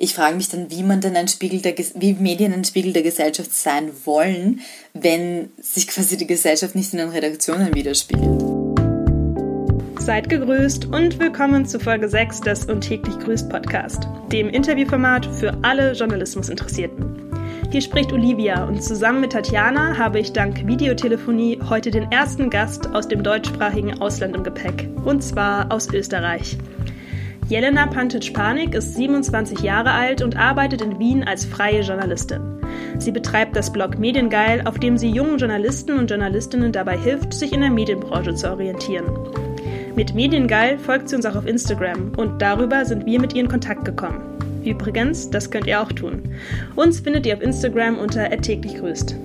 ich frage mich dann, wie man denn ein Spiegel der, wie Medien ein Spiegel der Gesellschaft sein wollen, wenn sich quasi die Gesellschaft nicht in den Redaktionen widerspiegelt. Seid gegrüßt und willkommen zu Folge 6 des Und täglich grüßt Podcast, dem Interviewformat für alle Journalismusinteressierten. Hier spricht Olivia und zusammen mit Tatjana habe ich dank Videotelefonie heute den ersten Gast aus dem deutschsprachigen Ausland im Gepäck, und zwar aus Österreich. Jelena Pantic-Panik ist 27 Jahre alt und arbeitet in Wien als freie Journalistin. Sie betreibt das Blog Mediengeil, auf dem sie jungen Journalisten und Journalistinnen dabei hilft, sich in der Medienbranche zu orientieren. Mit Mediengeil folgt sie uns auch auf Instagram und darüber sind wir mit ihr in Kontakt gekommen. Übrigens, das könnt ihr auch tun. Uns findet ihr auf Instagram unter täglich grüßt.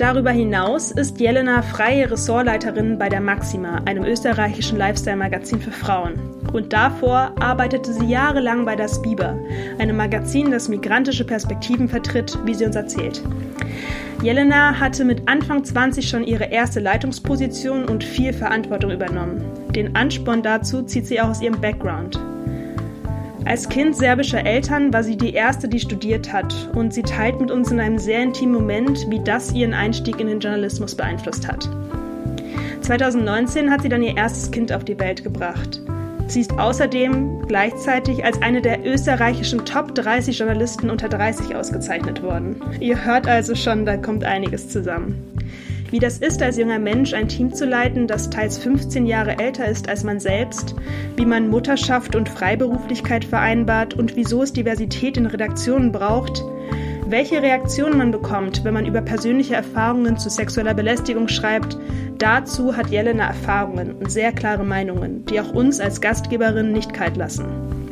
Darüber hinaus ist Jelena freie Ressortleiterin bei der Maxima, einem österreichischen Lifestyle-Magazin für Frauen. Und davor arbeitete sie jahrelang bei das Biber, einem Magazin, das migrantische Perspektiven vertritt, wie sie uns erzählt. Jelena hatte mit Anfang 20 schon ihre erste Leitungsposition und viel Verantwortung übernommen. Den Ansporn dazu zieht sie auch aus ihrem Background. Als Kind serbischer Eltern war sie die erste, die studiert hat, und sie teilt mit uns in einem sehr intimen Moment, wie das ihren Einstieg in den Journalismus beeinflusst hat. 2019 hat sie dann ihr erstes Kind auf die Welt gebracht. Sie ist außerdem gleichzeitig als eine der österreichischen Top 30 Journalisten unter 30 ausgezeichnet worden. Ihr hört also schon, da kommt einiges zusammen. Wie das ist, als junger Mensch ein Team zu leiten, das teils 15 Jahre älter ist als man selbst, wie man Mutterschaft und Freiberuflichkeit vereinbart und wieso es Diversität in Redaktionen braucht, welche Reaktionen man bekommt, wenn man über persönliche Erfahrungen zu sexueller Belästigung schreibt, dazu hat Jelena Erfahrungen und sehr klare Meinungen, die auch uns als Gastgeberin nicht kalt lassen.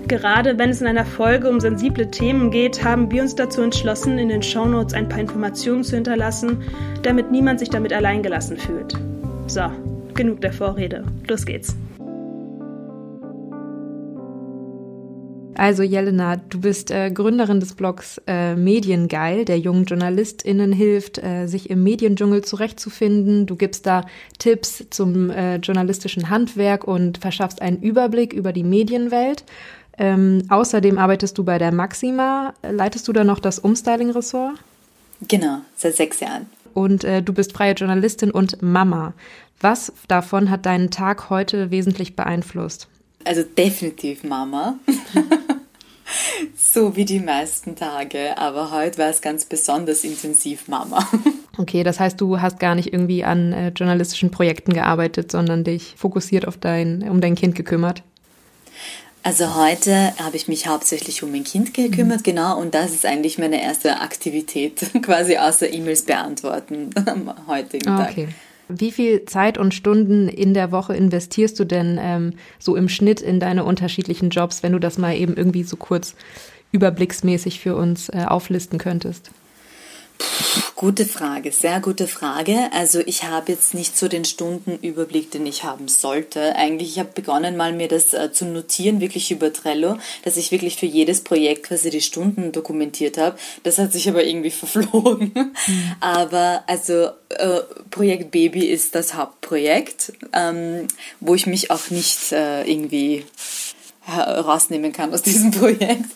Gerade wenn es in einer Folge um sensible Themen geht, haben wir uns dazu entschlossen, in den Shownotes ein paar Informationen zu hinterlassen, damit niemand sich damit alleingelassen fühlt. So, genug der Vorrede. Los geht's. Also Jelena, du bist äh, Gründerin des Blogs äh, Mediengeil, der jungen JournalistInnen hilft, äh, sich im Mediendschungel zurechtzufinden. Du gibst da Tipps zum äh, journalistischen Handwerk und verschaffst einen Überblick über die Medienwelt. Ähm, außerdem arbeitest du bei der Maxima. Leitest du da noch das Umstyling-Ressort? Genau, seit sechs Jahren. Und äh, du bist freie Journalistin und Mama. Was davon hat deinen Tag heute wesentlich beeinflusst? Also definitiv Mama. so wie die meisten Tage. Aber heute war es ganz besonders intensiv Mama. Okay, das heißt, du hast gar nicht irgendwie an äh, journalistischen Projekten gearbeitet, sondern dich fokussiert auf dein, um dein Kind gekümmert. Also heute habe ich mich hauptsächlich um mein Kind gekümmert, mhm. genau, und das ist eigentlich meine erste Aktivität, quasi außer E-Mails beantworten am heutigen okay. Tag. Wie viel Zeit und Stunden in der Woche investierst du denn ähm, so im Schnitt in deine unterschiedlichen Jobs, wenn du das mal eben irgendwie so kurz überblicksmäßig für uns äh, auflisten könntest? Gute Frage, sehr gute Frage. Also ich habe jetzt nicht so den Stundenüberblick, den ich haben sollte. Eigentlich, ich habe begonnen mal mir das äh, zu notieren, wirklich über Trello, dass ich wirklich für jedes Projekt quasi die Stunden dokumentiert habe. Das hat sich aber irgendwie verflogen. Aber also äh, Projekt Baby ist das Hauptprojekt, ähm, wo ich mich auch nicht äh, irgendwie rausnehmen kann aus diesem Projekt.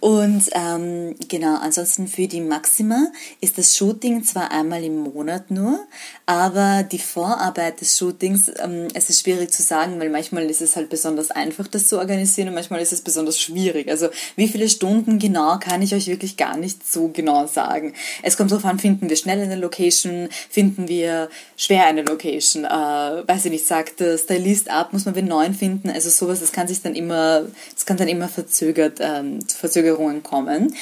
Und ähm, genau, ansonsten für die Maxima ist das Shooting zwar einmal im Monat nur, aber die Vorarbeit des Shootings, ähm, es ist schwierig zu sagen, weil manchmal ist es halt besonders einfach, das zu organisieren und manchmal ist es besonders schwierig. Also wie viele Stunden genau kann ich euch wirklich gar nicht so genau sagen. Es kommt darauf an, finden wir schnell eine Location, finden wir schwer eine Location, äh, weiß ich nicht, sagt der Stylist ab, muss man den neuen finden, also sowas, das kann sich dann immer es kann dann immer verzögert, ähm, Verzögerungen kommen.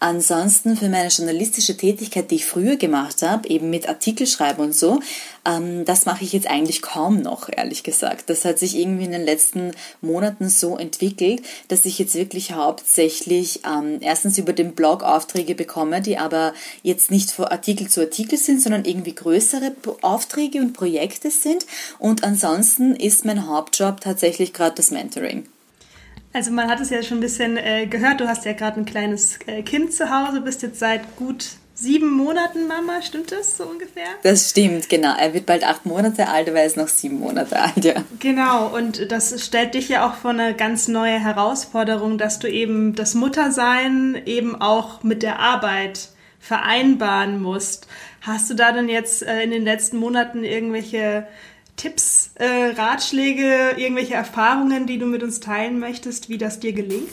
Ansonsten für meine journalistische Tätigkeit, die ich früher gemacht habe, eben mit Artikelschreiben und so, ähm, das mache ich jetzt eigentlich kaum noch, ehrlich gesagt. Das hat sich irgendwie in den letzten Monaten so entwickelt, dass ich jetzt wirklich hauptsächlich ähm, erstens über den Blog Aufträge bekomme, die aber jetzt nicht von Artikel zu Artikel sind, sondern irgendwie größere Aufträge und Projekte sind. Und ansonsten ist mein Hauptjob tatsächlich gerade das Mentoring. Also man hat es ja schon ein bisschen äh, gehört, du hast ja gerade ein kleines äh, Kind zu Hause, bist jetzt seit gut sieben Monaten Mama, stimmt das so ungefähr? Das stimmt, genau. Er wird bald acht Monate alt, aber er ist noch sieben Monate alt, ja. Genau, und das stellt dich ja auch vor eine ganz neue Herausforderung, dass du eben das Muttersein eben auch mit der Arbeit vereinbaren musst. Hast du da denn jetzt äh, in den letzten Monaten irgendwelche Tipps, äh, Ratschläge, irgendwelche Erfahrungen, die du mit uns teilen möchtest, wie das dir gelingt?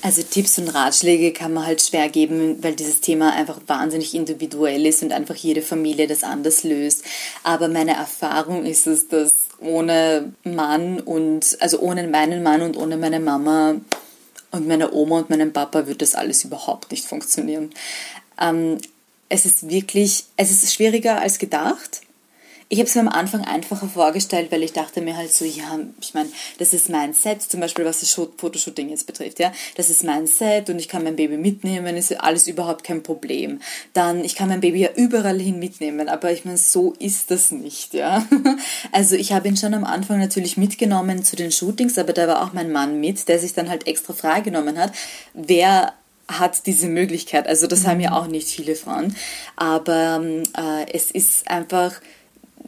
Also Tipps und Ratschläge kann man halt schwer geben, weil dieses Thema einfach wahnsinnig individuell ist und einfach jede Familie das anders löst. Aber meine Erfahrung ist es, dass ohne Mann und, also ohne meinen Mann und ohne meine Mama und meine Oma und meinen Papa wird das alles überhaupt nicht funktionieren. Ähm, es ist wirklich, es ist schwieriger als gedacht ich habe es mir am Anfang einfacher vorgestellt, weil ich dachte mir halt so, ja, ich meine, das ist mein Set, zum Beispiel was das Fotoshooting jetzt betrifft, ja, das ist mein Set und ich kann mein Baby mitnehmen, ist alles überhaupt kein Problem. Dann, ich kann mein Baby ja überall hin mitnehmen, aber ich meine, so ist das nicht, ja. Also ich habe ihn schon am Anfang natürlich mitgenommen zu den Shootings, aber da war auch mein Mann mit, der sich dann halt extra freigenommen hat. Wer hat diese Möglichkeit. Also das haben ja auch nicht viele Frauen. Aber äh, es ist einfach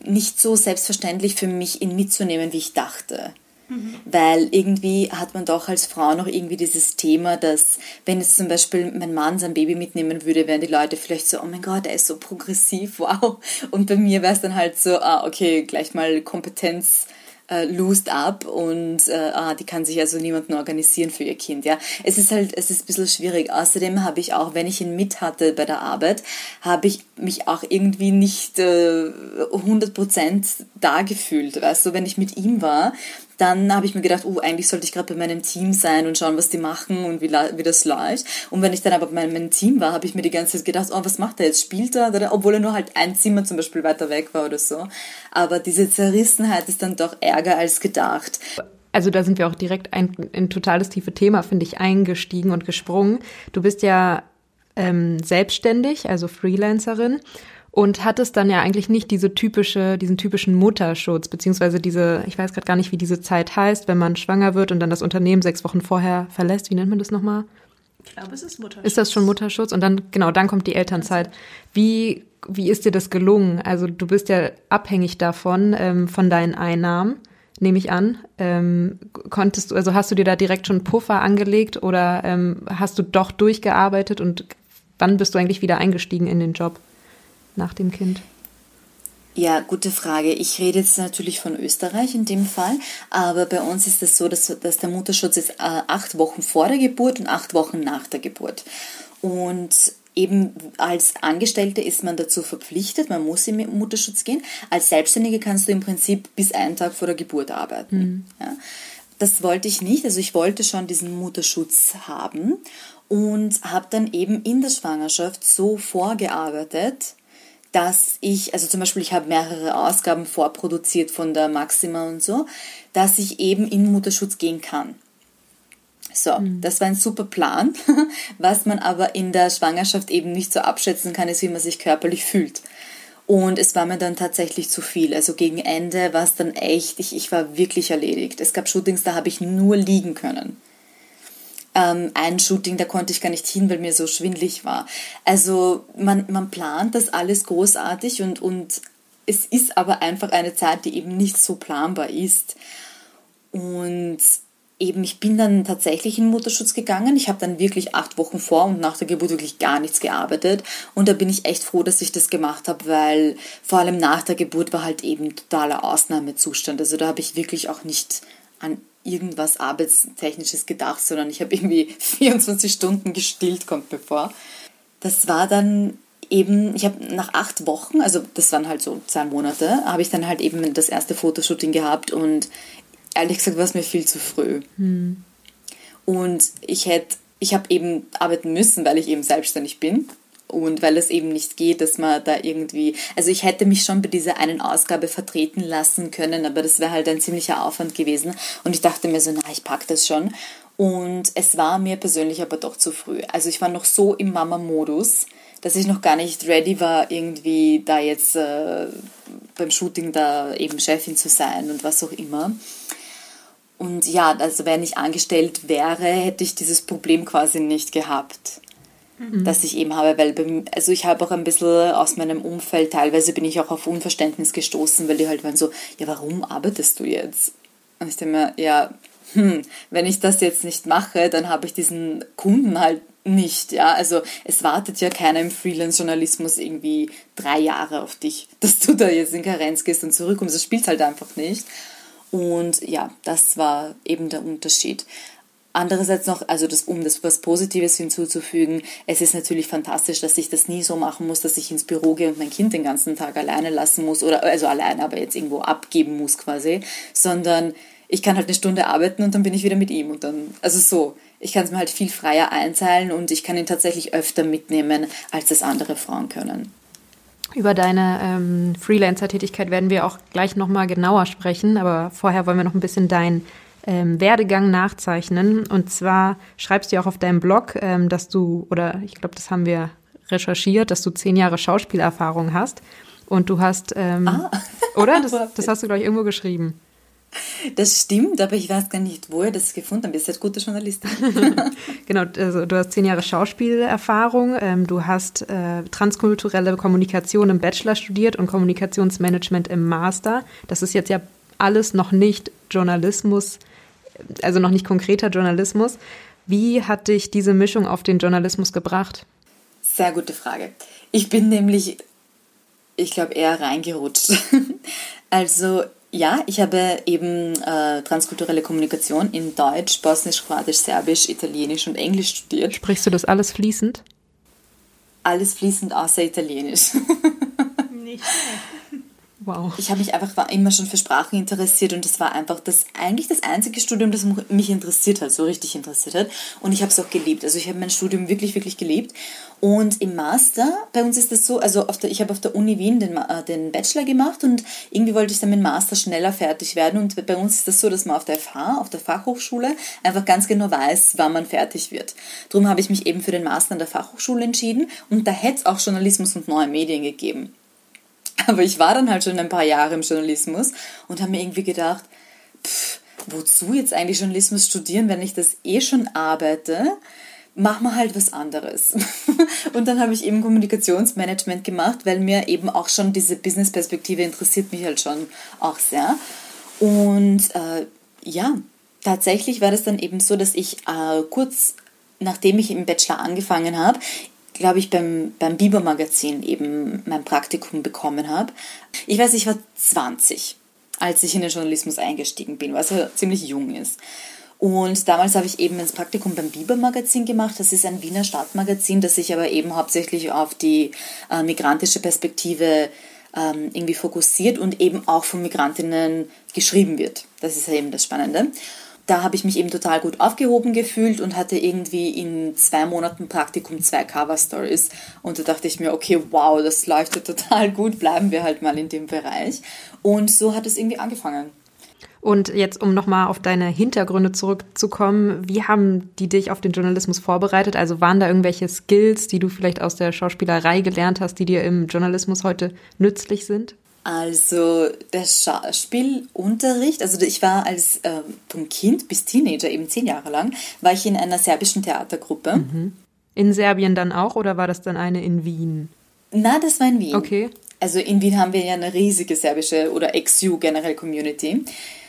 nicht so selbstverständlich für mich, ihn mitzunehmen, wie ich dachte. Mhm. Weil irgendwie hat man doch als Frau noch irgendwie dieses Thema, dass wenn jetzt zum Beispiel mein Mann sein Baby mitnehmen würde, wären die Leute vielleicht so, oh mein Gott, er ist so progressiv, wow. Und bei mir wäre es dann halt so, ah, okay, gleich mal Kompetenz äh, lost ab und äh, ah, die kann sich also niemanden organisieren für ihr Kind. Ja, es ist halt, es ist ein bisschen schwierig. Außerdem habe ich auch, wenn ich ihn mit hatte bei der Arbeit, habe ich mich auch irgendwie nicht äh, 100% da gefühlt. Weißt du, wenn ich mit ihm war, dann habe ich mir gedacht, oh, eigentlich sollte ich gerade bei meinem Team sein und schauen, was die machen und wie, wie das läuft. Und wenn ich dann aber bei meinem Team war, habe ich mir die ganze Zeit gedacht, oh, was macht er jetzt? Spielt er? Obwohl er nur halt ein Zimmer zum Beispiel weiter weg war oder so. Aber diese Zerrissenheit ist dann doch ärger als gedacht. Also da sind wir auch direkt ein, ein totales tiefe Thema, finde ich, eingestiegen und gesprungen. Du bist ja ähm, selbstständig, also Freelancerin und hattest dann ja eigentlich nicht diese typische, diesen typischen Mutterschutz, beziehungsweise diese, ich weiß gerade gar nicht, wie diese Zeit heißt, wenn man schwanger wird und dann das Unternehmen sechs Wochen vorher verlässt. Wie nennt man das nochmal? Ich glaube, es ist Mutterschutz. Ist das schon Mutterschutz? Und dann, genau, dann kommt die Elternzeit. Wie, wie ist dir das gelungen? Also du bist ja abhängig davon, ähm, von deinen Einnahmen, nehme ich an. Ähm, konntest du, also hast du dir da direkt schon Puffer angelegt oder ähm, hast du doch durchgearbeitet und wann bist du eigentlich wieder eingestiegen in den Job? Nach dem Kind? Ja, gute Frage. Ich rede jetzt natürlich von Österreich in dem Fall, aber bei uns ist es so, dass, dass der Mutterschutz ist äh, acht Wochen vor der Geburt und acht Wochen nach der Geburt. Und eben als Angestellte ist man dazu verpflichtet, man muss im Mutterschutz gehen. Als Selbstständige kannst du im Prinzip bis einen Tag vor der Geburt arbeiten. Mhm. Ja. Das wollte ich nicht, also ich wollte schon diesen Mutterschutz haben und habe dann eben in der Schwangerschaft so vorgearbeitet, dass ich, also zum Beispiel, ich habe mehrere Ausgaben vorproduziert von der Maxima und so, dass ich eben in Mutterschutz gehen kann. So, mhm. das war ein super Plan. Was man aber in der Schwangerschaft eben nicht so abschätzen kann, ist, wie man sich körperlich fühlt. Und es war mir dann tatsächlich zu viel. Also gegen Ende war es dann echt, ich, ich war wirklich erledigt. Es gab Shootings, da habe ich nur liegen können ähm, ein Shooting, da konnte ich gar nicht hin, weil mir so schwindlig war. Also man, man plant das alles großartig und, und es ist aber einfach eine Zeit, die eben nicht so planbar ist. Und eben, ich bin dann tatsächlich in Mutterschutz gegangen. Ich habe dann wirklich acht Wochen vor und nach der Geburt wirklich gar nichts gearbeitet. Und da bin ich echt froh, dass ich das gemacht habe, weil vor allem nach der Geburt war halt eben totaler Ausnahmezustand. Also da habe ich wirklich auch nicht an irgendwas Arbeitstechnisches gedacht, sondern ich habe irgendwie 24 Stunden gestillt, kommt mir vor. Das war dann eben, ich habe nach acht Wochen, also das waren halt so zwei Monate, habe ich dann halt eben das erste Fotoshooting gehabt und ehrlich gesagt war es mir viel zu früh. Hm. Und ich hätte, ich habe eben arbeiten müssen, weil ich eben selbstständig bin und weil es eben nicht geht, dass man da irgendwie, also ich hätte mich schon bei dieser einen Ausgabe vertreten lassen können, aber das wäre halt ein ziemlicher Aufwand gewesen und ich dachte mir so, na, ich packe das schon und es war mir persönlich aber doch zu früh. Also ich war noch so im Mama-Modus, dass ich noch gar nicht ready war, irgendwie da jetzt äh, beim Shooting da eben Chefin zu sein und was auch immer. Und ja, also wenn ich angestellt wäre, hätte ich dieses Problem quasi nicht gehabt. Mhm. das ich eben habe, weil also ich habe auch ein bisschen aus meinem Umfeld, teilweise bin ich auch auf Unverständnis gestoßen, weil die halt waren so, ja, warum arbeitest du jetzt? Und ich denke mir, ja, hm, wenn ich das jetzt nicht mache, dann habe ich diesen Kunden halt nicht, ja. Also es wartet ja keiner im Freelance-Journalismus irgendwie drei Jahre auf dich, dass du da jetzt in Karenz gehst und zurückkommst. Das spielt halt einfach nicht. Und ja, das war eben der Unterschied. Andererseits noch, also das, um das was Positives hinzuzufügen, es ist natürlich fantastisch, dass ich das nie so machen muss, dass ich ins Büro gehe und mein Kind den ganzen Tag alleine lassen muss oder also alleine, aber jetzt irgendwo abgeben muss quasi, sondern ich kann halt eine Stunde arbeiten und dann bin ich wieder mit ihm und dann, also so, ich kann es mir halt viel freier einteilen und ich kann ihn tatsächlich öfter mitnehmen, als das andere Frauen können. Über deine ähm, Freelancer-Tätigkeit werden wir auch gleich nochmal genauer sprechen, aber vorher wollen wir noch ein bisschen dein ähm, Werdegang nachzeichnen. Und zwar schreibst du ja auch auf deinem Blog, ähm, dass du, oder ich glaube, das haben wir recherchiert, dass du zehn Jahre Schauspielerfahrung hast. Und du hast, ähm, ah. oder? Das, das hast du, glaube ich, irgendwo geschrieben. Das stimmt, aber ich weiß gar nicht, wo ihr das gefunden habt. Ihr seid gute Journalistin. genau, also du hast zehn Jahre Schauspielerfahrung, ähm, du hast äh, transkulturelle Kommunikation im Bachelor studiert und Kommunikationsmanagement im Master. Das ist jetzt ja alles noch nicht Journalismus also noch nicht konkreter Journalismus. Wie hat dich diese Mischung auf den Journalismus gebracht? Sehr gute Frage. Ich bin nämlich, ich glaube, eher reingerutscht. also ja, ich habe eben äh, transkulturelle Kommunikation in Deutsch, Bosnisch, Kroatisch, Serbisch, Italienisch und Englisch studiert. Sprichst du das alles fließend? Alles fließend außer Italienisch. Nicht. Wow. Ich habe mich einfach immer schon für Sprachen interessiert und das war einfach das eigentlich das einzige Studium, das mich interessiert hat, so richtig interessiert hat. Und ich habe es auch geliebt. Also ich habe mein Studium wirklich, wirklich geliebt. Und im Master, bei uns ist das so, also der, ich habe auf der Uni Wien den, äh, den Bachelor gemacht und irgendwie wollte ich dann mit dem Master schneller fertig werden. Und bei uns ist das so, dass man auf der FH, auf der Fachhochschule, einfach ganz genau weiß, wann man fertig wird. Darum habe ich mich eben für den Master an der Fachhochschule entschieden und da hätte es auch Journalismus und neue Medien gegeben. Aber ich war dann halt schon ein paar Jahre im Journalismus und habe mir irgendwie gedacht, pff, wozu jetzt eigentlich Journalismus studieren, wenn ich das eh schon arbeite? Mach mal halt was anderes. und dann habe ich eben Kommunikationsmanagement gemacht, weil mir eben auch schon diese Business-Perspektive interessiert mich halt schon auch sehr. Und äh, ja, tatsächlich war das dann eben so, dass ich äh, kurz nachdem ich im Bachelor angefangen habe, glaube ich, beim, beim Biber-Magazin eben mein Praktikum bekommen habe. Ich weiß, ich war 20, als ich in den Journalismus eingestiegen bin, was ja ziemlich jung ist. Und damals habe ich eben ein Praktikum beim Biber-Magazin gemacht. Das ist ein Wiener Stadtmagazin, das sich aber eben hauptsächlich auf die äh, migrantische Perspektive ähm, irgendwie fokussiert und eben auch von Migrantinnen geschrieben wird. Das ist ja eben das Spannende da habe ich mich eben total gut aufgehoben gefühlt und hatte irgendwie in zwei Monaten Praktikum zwei Cover Stories. Und da dachte ich mir, okay, wow, das läuft ja total gut, bleiben wir halt mal in dem Bereich. Und so hat es irgendwie angefangen. Und jetzt, um nochmal auf deine Hintergründe zurückzukommen, wie haben die dich auf den Journalismus vorbereitet? Also waren da irgendwelche Skills, die du vielleicht aus der Schauspielerei gelernt hast, die dir im Journalismus heute nützlich sind? Also der Schauspielunterricht, also ich war als äh, vom Kind bis Teenager, eben zehn Jahre lang, war ich in einer serbischen Theatergruppe. Mhm. In Serbien dann auch oder war das dann eine in Wien? Na, das war in Wien. Okay. Also in Wien haben wir ja eine riesige serbische oder XU generell Community.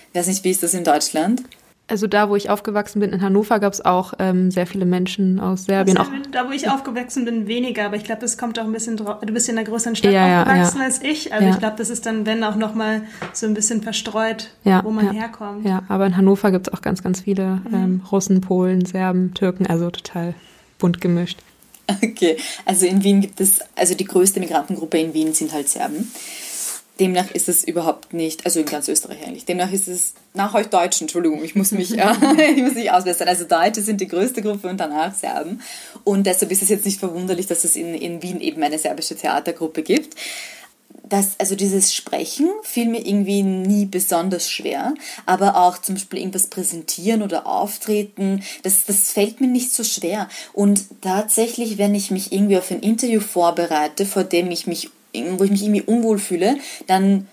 Ich weiß nicht, wie ist das in Deutschland? Also da, wo ich aufgewachsen bin, in Hannover, gab es auch ähm, sehr viele Menschen aus Serbien. Also, da, wo ich aufgewachsen bin, weniger. Aber ich glaube, das kommt auch ein bisschen drauf. Du bist in einer größeren Stadt ja, aufgewachsen ja, als ich. Also ich glaube, das ist dann, wenn auch nochmal so ein bisschen verstreut, wo man herkommt. Ja, aber in Hannover gibt es auch ganz, ganz viele mhm. ähm, Russen, Polen, Serben, Türken. Also total bunt gemischt. Okay, also in Wien gibt es, also die größte Migrantengruppe in Wien sind halt Serben. Demnach ist es überhaupt nicht, also in ganz Österreich eigentlich, demnach ist es nach euch Deutschen, Entschuldigung, ich muss mich, äh, ich muss mich ausbessern. Also Deutsche sind die größte Gruppe und danach Serben. Und deshalb ist es jetzt nicht verwunderlich, dass es in, in Wien eben eine serbische Theatergruppe gibt. Das, also dieses Sprechen fiel mir irgendwie nie besonders schwer, aber auch zum Beispiel irgendwas präsentieren oder auftreten, das, das fällt mir nicht so schwer. Und tatsächlich, wenn ich mich irgendwie auf ein Interview vorbereite, vor dem ich mich wo ich mich irgendwie unwohl fühle, dann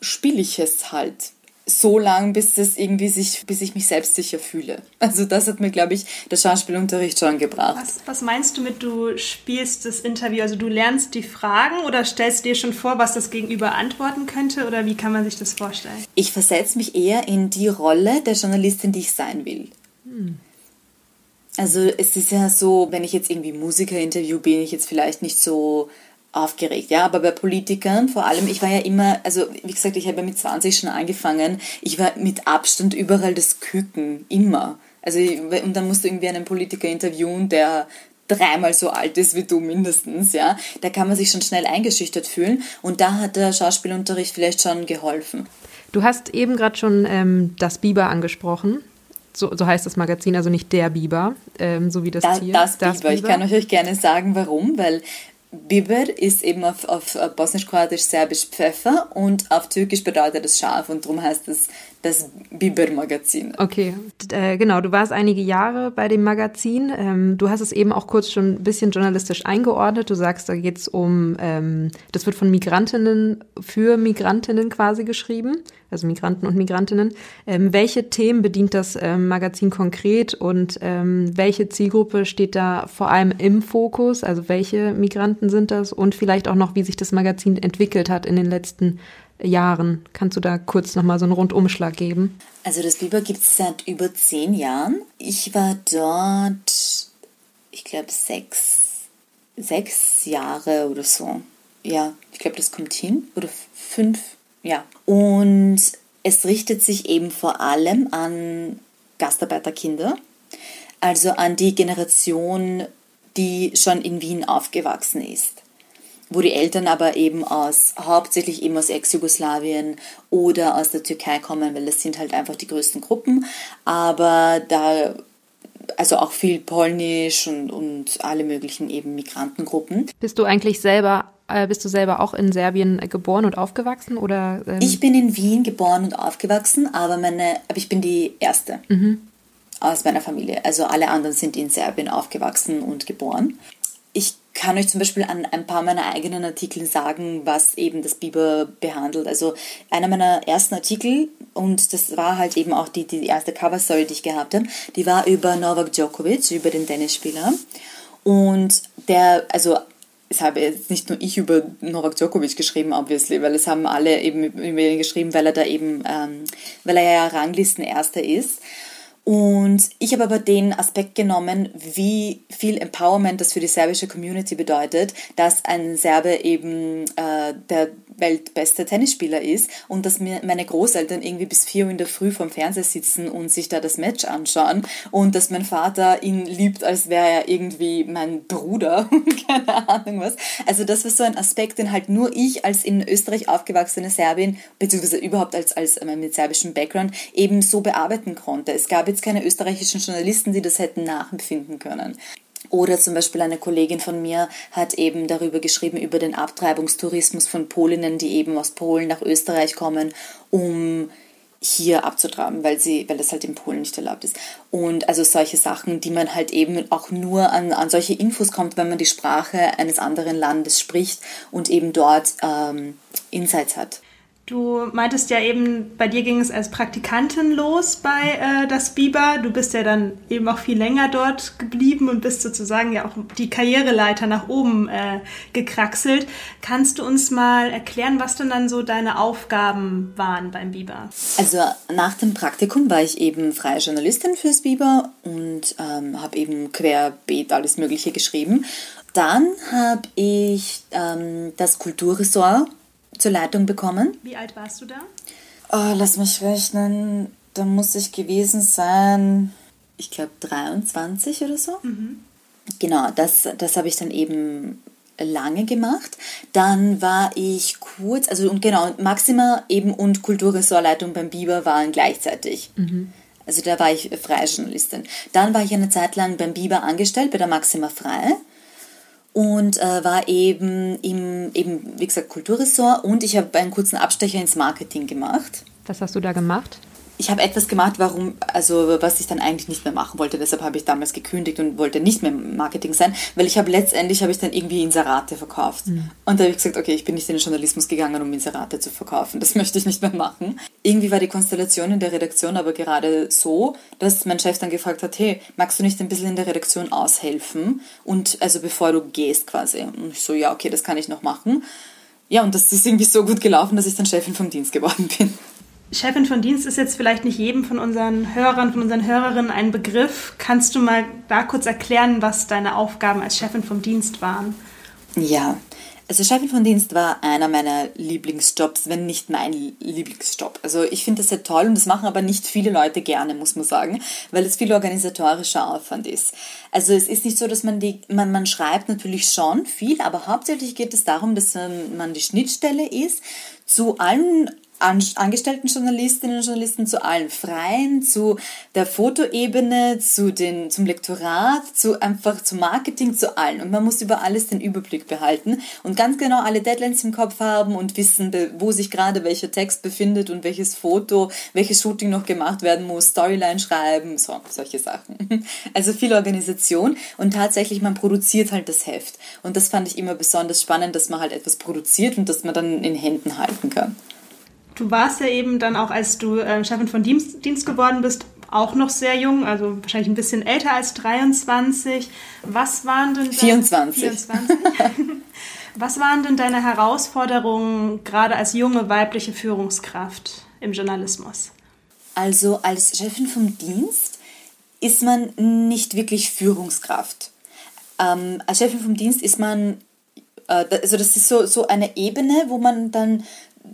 spiele ich es halt. so lang, bis das irgendwie sich, bis ich mich selbstsicher fühle. Also das hat mir, glaube ich, der Schauspielunterricht schon gebracht. Was, was meinst du mit, du spielst das Interview? Also du lernst die Fragen oder stellst dir schon vor, was das Gegenüber antworten könnte oder wie kann man sich das vorstellen? Ich versetze mich eher in die Rolle der Journalistin, die ich sein will. Hm. Also es ist ja so, wenn ich jetzt irgendwie Musiker interview, bin ich jetzt vielleicht nicht so aufgeregt, ja, aber bei Politikern vor allem, ich war ja immer, also wie gesagt, ich habe ja mit 20 schon angefangen, ich war mit Abstand überall das Küken, immer. Also und dann musst du irgendwie einen Politiker interviewen, der dreimal so alt ist wie du mindestens, ja, da kann man sich schon schnell eingeschüchtert fühlen und da hat der Schauspielunterricht vielleicht schon geholfen. Du hast eben gerade schon ähm, das Biber angesprochen. So, so, heißt das Magazin, also nicht der Biber, ähm, so wie das da, Tier. Das, das Biber. Ich kann euch gerne sagen, warum, weil Biber ist eben auf, auf bosnisch-kroatisch-serbisch Pfeffer und auf türkisch bedeutet es Schaf und darum heißt es das Biber-Magazin. Okay, äh, genau, du warst einige Jahre bei dem Magazin. Ähm, du hast es eben auch kurz schon ein bisschen journalistisch eingeordnet. Du sagst, da geht es um, ähm, das wird von Migrantinnen für Migrantinnen quasi geschrieben, also Migranten und Migrantinnen. Ähm, welche Themen bedient das ähm, Magazin konkret und ähm, welche Zielgruppe steht da vor allem im Fokus? Also welche Migranten sind das und vielleicht auch noch, wie sich das Magazin entwickelt hat in den letzten Jahren? Kannst du da kurz nochmal so einen Rundumschlag geben? Also das Biber gibt es seit über zehn Jahren. Ich war dort, ich glaube, sechs, sechs Jahre oder so. Ja, ich glaube, das kommt hin. Oder fünf, ja. Und es richtet sich eben vor allem an Gastarbeiterkinder, also an die Generation, die schon in Wien aufgewachsen ist wo die Eltern aber eben aus, hauptsächlich eben aus Ex-Jugoslawien oder aus der Türkei kommen, weil das sind halt einfach die größten Gruppen. Aber da, also auch viel Polnisch und, und alle möglichen eben Migrantengruppen. Bist du eigentlich selber, äh, bist du selber auch in Serbien geboren und aufgewachsen oder? Ähm? Ich bin in Wien geboren und aufgewachsen, aber meine, aber ich bin die Erste. Mhm. Aus meiner Familie. Also alle anderen sind in Serbien aufgewachsen und geboren. Kann euch zum Beispiel an ein paar meiner eigenen Artikel sagen, was eben das Biber behandelt. Also einer meiner ersten Artikel, und das war halt eben auch die, die erste Cover-Story, die ich gehabt habe, die war über Novak Djokovic, über den Tennisspieler. Und der, also es habe jetzt nicht nur ich über Novak Djokovic geschrieben, obviously, weil es haben alle eben über ihn geschrieben, weil er da eben, ähm, weil er ja Ranglistenerster ist. Und ich habe aber den Aspekt genommen, wie viel Empowerment das für die serbische Community bedeutet, dass ein Serbe eben äh, der weltbeste Tennisspieler ist und dass mir meine Großeltern irgendwie bis vier Uhr in der Früh vorm Fernseher sitzen und sich da das Match anschauen und dass mein Vater ihn liebt, als wäre er irgendwie mein Bruder keine Ahnung was. Also das war so ein Aspekt, den halt nur ich als in Österreich aufgewachsene Serbin, beziehungsweise überhaupt als, als äh, mit serbischem Background, eben so bearbeiten konnte. Es gab jetzt keine österreichischen Journalisten, die das hätten nachempfinden können. Oder zum Beispiel eine Kollegin von mir hat eben darüber geschrieben, über den Abtreibungstourismus von Polinnen, die eben aus Polen nach Österreich kommen, um hier abzutreiben, weil sie, weil das halt in Polen nicht erlaubt ist. Und also solche Sachen, die man halt eben auch nur an, an solche Infos kommt, wenn man die Sprache eines anderen Landes spricht und eben dort ähm, Insights hat. Du meintest ja eben, bei dir ging es als Praktikantin los bei äh, das Biber. Du bist ja dann eben auch viel länger dort geblieben und bist sozusagen ja auch die Karriereleiter nach oben äh, gekraxelt. Kannst du uns mal erklären, was denn dann so deine Aufgaben waren beim Biber? Also nach dem Praktikum war ich eben freie Journalistin fürs Biber und ähm, habe eben querbeet alles Mögliche geschrieben. Dann habe ich ähm, das Kulturressort zur Leitung bekommen. Wie alt warst du da? Oh, lass mich rechnen. Da muss ich gewesen sein, ich glaube 23 oder so. Mhm. Genau, das, das habe ich dann eben lange gemacht. Dann war ich kurz, also und genau, Maxima eben und Kulturressortleitung beim Biber waren gleichzeitig. Mhm. Also da war ich freie Journalistin. Dann war ich eine Zeit lang beim Biber angestellt, bei der Maxima Frei und äh, war eben im, eben, wie gesagt, Kulturressort und ich habe einen kurzen Abstecher ins Marketing gemacht. Was hast du da gemacht? Ich habe etwas gemacht, warum, also was ich dann eigentlich nicht mehr machen wollte. Deshalb habe ich damals gekündigt und wollte nicht mehr im Marketing sein, weil ich habe letztendlich habe ich dann irgendwie Inserate verkauft. Mhm. Und da habe ich gesagt, okay, ich bin nicht in den Journalismus gegangen, um Inserate zu verkaufen. Das möchte ich nicht mehr machen. Irgendwie war die Konstellation in der Redaktion aber gerade so, dass mein Chef dann gefragt hat, hey, magst du nicht ein bisschen in der Redaktion aushelfen? Und also bevor du gehst quasi. Und ich so, ja, okay, das kann ich noch machen. Ja, und das ist irgendwie so gut gelaufen, dass ich dann Chefin vom Dienst geworden bin. Chefin von Dienst ist jetzt vielleicht nicht jedem von unseren Hörern, von unseren Hörerinnen ein Begriff. Kannst du mal da kurz erklären, was deine Aufgaben als Chefin vom Dienst waren? Ja, also Chefin von Dienst war einer meiner Lieblingsjobs, wenn nicht mein Lieblingsjob. Also ich finde das sehr toll und das machen aber nicht viele Leute gerne, muss man sagen, weil es viel organisatorischer Aufwand ist. Also es ist nicht so, dass man die, man, man schreibt natürlich schon viel, aber hauptsächlich geht es darum, dass man die Schnittstelle ist zu allen angestellten Journalistinnen und Journalisten zu allen Freien, zu der Fotoebene, zu den, zum Lektorat, zu einfach zum Marketing, zu allen. Und man muss über alles den Überblick behalten und ganz genau alle Deadlines im Kopf haben und wissen, wo sich gerade welcher Text befindet und welches Foto, welches Shooting noch gemacht werden muss, Storyline schreiben, so, solche Sachen. Also viel Organisation und tatsächlich man produziert halt das Heft. Und das fand ich immer besonders spannend, dass man halt etwas produziert und dass man dann in Händen halten kann. Du warst ja eben dann auch, als du äh, Chefin von Dienst, Dienst geworden bist, auch noch sehr jung, also wahrscheinlich ein bisschen älter als 23. Was waren denn 24. 24? Was waren denn deine Herausforderungen gerade als junge weibliche Führungskraft im Journalismus? Also als Chefin vom Dienst ist man nicht wirklich Führungskraft. Ähm, als Chefin vom Dienst ist man, äh, also das ist so, so eine Ebene, wo man dann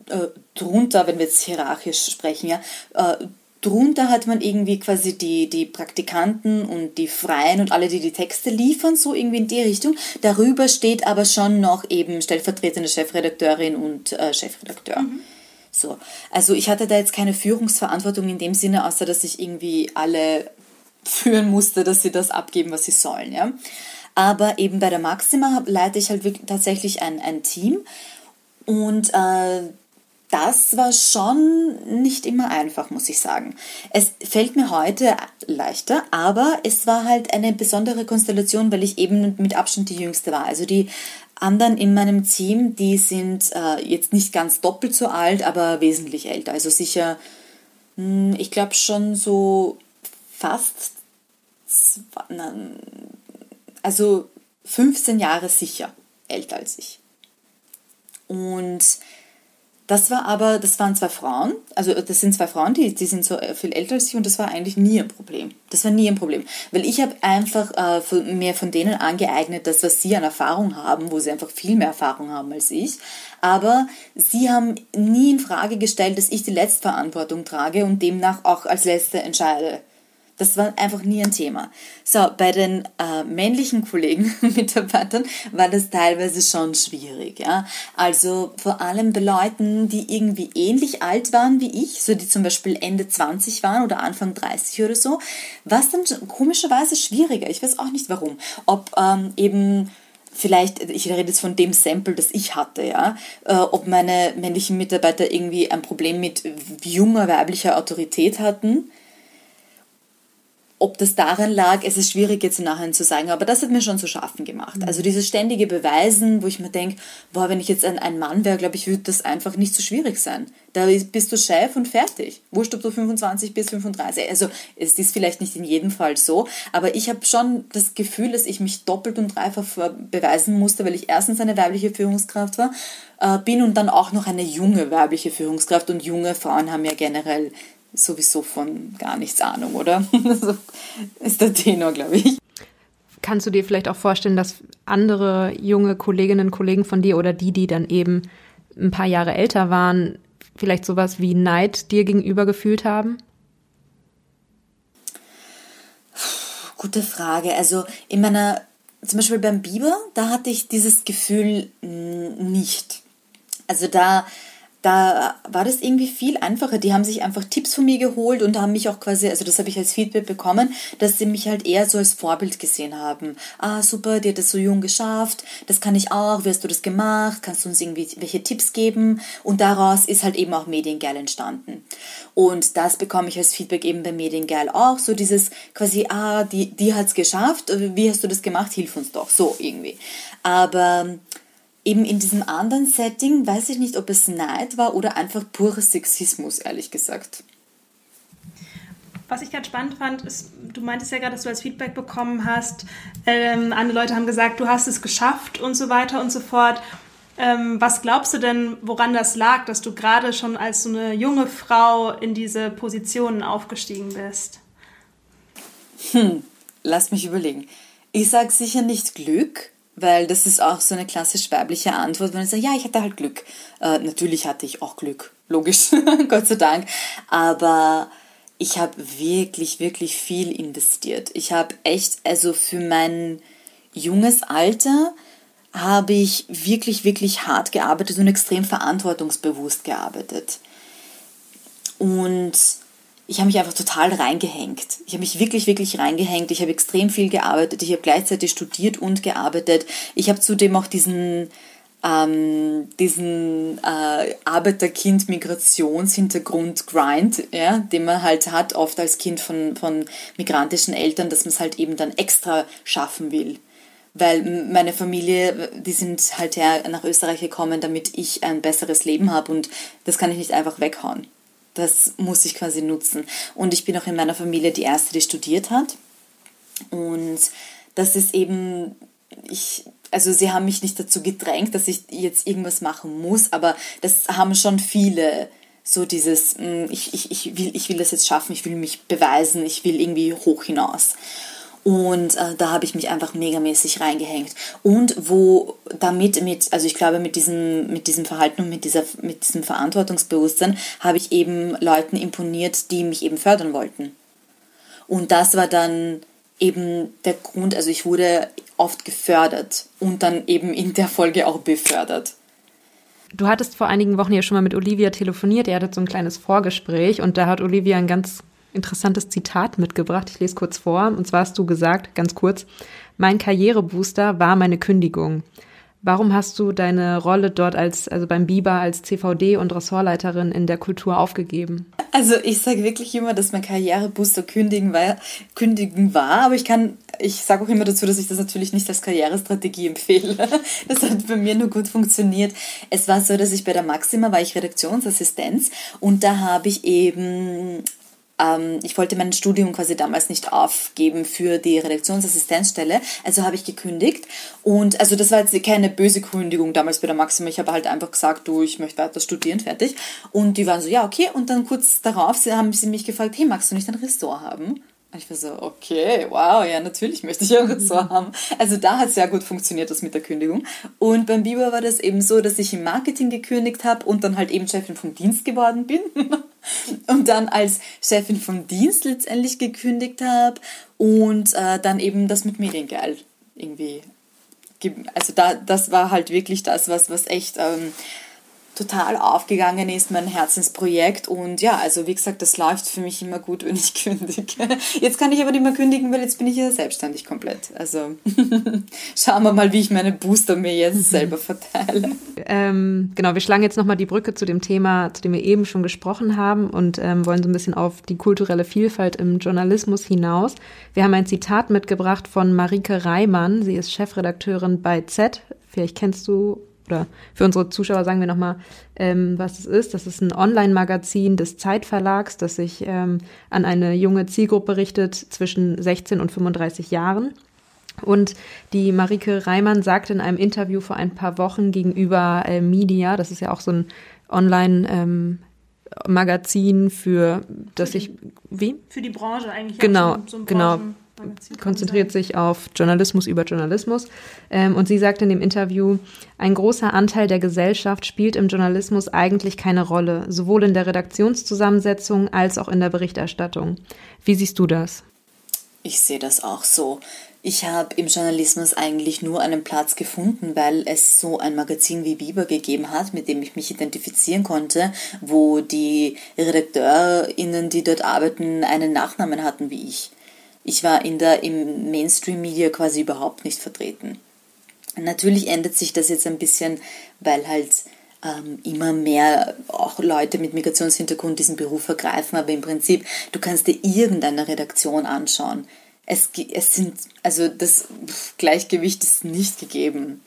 äh, drunter, wenn wir jetzt hierarchisch sprechen, ja, äh, drunter hat man irgendwie quasi die, die Praktikanten und die Freien und alle, die die Texte liefern, so irgendwie in die Richtung. Darüber steht aber schon noch eben stellvertretende Chefredakteurin und äh, Chefredakteur. Mhm. So. Also ich hatte da jetzt keine Führungsverantwortung in dem Sinne, außer dass ich irgendwie alle führen musste, dass sie das abgeben, was sie sollen. Ja? Aber eben bei der Maxima leite ich halt wirklich tatsächlich ein, ein Team und äh, das war schon nicht immer einfach, muss ich sagen. Es fällt mir heute leichter, aber es war halt eine besondere Konstellation, weil ich eben mit Abstand die Jüngste war. Also die anderen in meinem Team, die sind äh, jetzt nicht ganz doppelt so alt, aber wesentlich älter. Also sicher, mh, hm, ich glaube schon so fast, also 15 Jahre sicher älter als ich. Und das war aber, das waren zwei Frauen, also das sind zwei Frauen, die, die sind so viel älter als ich und das war eigentlich nie ein Problem. Das war nie ein Problem, weil ich habe einfach äh, mehr von denen angeeignet, das, was sie an Erfahrung haben, wo sie einfach viel mehr Erfahrung haben als ich. Aber sie haben nie in Frage gestellt, dass ich die Letztverantwortung trage und demnach auch als Letzte entscheide. Das war einfach nie ein Thema. So, bei den äh, männlichen Kollegen, Mitarbeitern, war das teilweise schon schwierig. Ja? Also vor allem bei Leuten, die irgendwie ähnlich alt waren wie ich, so die zum Beispiel Ende 20 waren oder Anfang 30 oder so, war es dann komischerweise schwieriger. Ich weiß auch nicht warum. Ob ähm, eben vielleicht, ich rede jetzt von dem Sample, das ich hatte, ja, äh, ob meine männlichen Mitarbeiter irgendwie ein Problem mit junger weiblicher Autorität hatten ob das daran lag, es ist schwierig jetzt nachher zu sagen, aber das hat mir schon zu schaffen gemacht. Also dieses ständige Beweisen, wo ich mir denke, boah, wenn ich jetzt ein, ein Mann wäre, glaube ich, würde das einfach nicht so schwierig sein. Da bist du Chef und fertig. Wurscht, ob du 25 bis 35. Also es ist vielleicht nicht in jedem Fall so, aber ich habe schon das Gefühl, dass ich mich doppelt und dreifach beweisen musste, weil ich erstens eine weibliche Führungskraft war, äh, bin und dann auch noch eine junge weibliche Führungskraft und junge Frauen haben ja generell sowieso von gar nichts Ahnung, oder? so ist der Tenor, glaube ich. Kannst du dir vielleicht auch vorstellen, dass andere junge Kolleginnen und Kollegen von dir oder die, die dann eben ein paar Jahre älter waren, vielleicht sowas wie Neid dir gegenüber gefühlt haben? Gute Frage. Also in meiner, zum Beispiel beim Biber, da hatte ich dieses Gefühl nicht. Also da da war das irgendwie viel einfacher. Die haben sich einfach Tipps von mir geholt und haben mich auch quasi, also das habe ich als Feedback bekommen, dass sie mich halt eher so als Vorbild gesehen haben. Ah, super, die hat das so jung geschafft, das kann ich auch, wie hast du das gemacht, kannst du uns irgendwie welche Tipps geben? Und daraus ist halt eben auch Mediengeil entstanden. Und das bekomme ich als Feedback eben bei Mediengeil auch, so dieses quasi, ah, die, die hat es geschafft, wie hast du das gemacht, hilf uns doch, so irgendwie. Aber eben in diesem anderen Setting weiß ich nicht, ob es Neid war oder einfach purer Sexismus, ehrlich gesagt. Was ich gerade spannend fand, ist, du meintest ja gerade, dass du als Feedback bekommen hast, ähm, andere Leute haben gesagt, du hast es geschafft und so weiter und so fort. Ähm, was glaubst du denn, woran das lag, dass du gerade schon als so eine junge Frau in diese Positionen aufgestiegen bist? Hm, lass mich überlegen. Ich sage sicher nicht Glück, weil das ist auch so eine klassisch weibliche Antwort, wenn ich sage, ja, ich hatte halt Glück. Äh, natürlich hatte ich auch Glück, logisch, Gott sei Dank. Aber ich habe wirklich, wirklich viel investiert. Ich habe echt, also für mein junges Alter habe ich wirklich, wirklich hart gearbeitet und extrem verantwortungsbewusst gearbeitet. Und ich habe mich einfach total reingehängt. Ich habe mich wirklich, wirklich reingehängt. Ich habe extrem viel gearbeitet. Ich habe gleichzeitig studiert und gearbeitet. Ich habe zudem auch diesen, ähm, diesen äh, Arbeiterkind-Migrationshintergrund Grind, ja, den man halt hat, oft als Kind von, von migrantischen Eltern, dass man es halt eben dann extra schaffen will. Weil meine Familie, die sind halt her nach Österreich gekommen, damit ich ein besseres Leben habe und das kann ich nicht einfach weghauen das muss ich quasi nutzen. Und ich bin auch in meiner Familie die Erste, die studiert hat. Und das ist eben, ich, also sie haben mich nicht dazu gedrängt, dass ich jetzt irgendwas machen muss, aber das haben schon viele so dieses, hm, ich, ich, ich, will, ich will das jetzt schaffen, ich will mich beweisen, ich will irgendwie hoch hinaus. Und äh, da habe ich mich einfach megamäßig reingehängt. Und wo damit, mit, also ich glaube, mit diesem, mit diesem Verhalten und mit, dieser, mit diesem Verantwortungsbewusstsein habe ich eben Leuten imponiert, die mich eben fördern wollten. Und das war dann eben der Grund, also ich wurde oft gefördert und dann eben in der Folge auch befördert. Du hattest vor einigen Wochen ja schon mal mit Olivia telefoniert, ihr hattet so ein kleines Vorgespräch und da hat Olivia ein ganz interessantes Zitat mitgebracht. Ich lese kurz vor. Und zwar hast du gesagt, ganz kurz, mein Karrierebooster war meine Kündigung. Warum hast du deine Rolle dort als, also beim BIBA als CVD und Ressortleiterin in der Kultur aufgegeben? Also ich sage wirklich immer, dass mein Karrierebooster kündigen war, kündigen war, aber ich kann, ich sage auch immer dazu, dass ich das natürlich nicht als Karrierestrategie empfehle. Das hat bei mir nur gut funktioniert. Es war so, dass ich bei der Maxima war ich Redaktionsassistenz und da habe ich eben ich wollte mein Studium quasi damals nicht aufgeben für die Redaktionsassistenzstelle, also habe ich gekündigt. Und also das war jetzt keine böse Kündigung damals bei der Maxima. Ich habe halt einfach gesagt, du, ich möchte weiter studieren, fertig. Und die waren so, ja, okay. Und dann kurz darauf haben sie mich gefragt, hey, magst du nicht ein Ressort haben? Ich war so, okay, wow, ja, natürlich möchte ich ein Ressort haben. Also da hat es sehr gut funktioniert, das mit der Kündigung. Und beim Biber war das eben so, dass ich im Marketing gekündigt habe und dann halt eben Chefin vom Dienst geworden bin. und dann als Chefin vom Dienst letztendlich gekündigt habe und äh, dann eben das mit Mediengeil irgendwie. Also da, das war halt wirklich das, was, was echt... Ähm, total aufgegangen ist, mein Herzensprojekt. Und ja, also wie gesagt, das läuft für mich immer gut, wenn ich kündige. Jetzt kann ich aber nicht mehr kündigen, weil jetzt bin ich ja selbstständig komplett. Also schauen wir mal, wie ich meine Booster mir jetzt selber verteile. Ähm, genau, wir schlagen jetzt nochmal die Brücke zu dem Thema, zu dem wir eben schon gesprochen haben und ähm, wollen so ein bisschen auf die kulturelle Vielfalt im Journalismus hinaus. Wir haben ein Zitat mitgebracht von Marike Reimann. Sie ist Chefredakteurin bei Z. Vielleicht kennst du oder für unsere Zuschauer sagen wir nochmal, ähm, was es ist. Das ist ein Online-Magazin des Zeitverlags, das sich ähm, an eine junge Zielgruppe richtet zwischen 16 und 35 Jahren. Und die Marike Reimann sagte in einem Interview vor ein paar Wochen gegenüber äh, Media, das ist ja auch so ein Online- ähm, Magazin für, dass ich wie für die Branche eigentlich genau so, so genau konzentriert sich auf Journalismus über Journalismus. Ähm, und sie sagt in dem Interview, ein großer Anteil der Gesellschaft spielt im Journalismus eigentlich keine Rolle, sowohl in der Redaktionszusammensetzung als auch in der Berichterstattung. Wie siehst du das? Ich sehe das auch so. Ich habe im Journalismus eigentlich nur einen Platz gefunden, weil es so ein Magazin wie Biber gegeben hat, mit dem ich mich identifizieren konnte, wo die RedakteurInnen, die dort arbeiten, einen Nachnamen hatten wie ich. Ich war in der, im Mainstream-Media quasi überhaupt nicht vertreten. Natürlich ändert sich das jetzt ein bisschen, weil halt ähm, immer mehr auch Leute mit Migrationshintergrund diesen Beruf ergreifen, aber im Prinzip, du kannst dir irgendeine Redaktion anschauen. Es, es sind, also das Gleichgewicht ist nicht gegeben.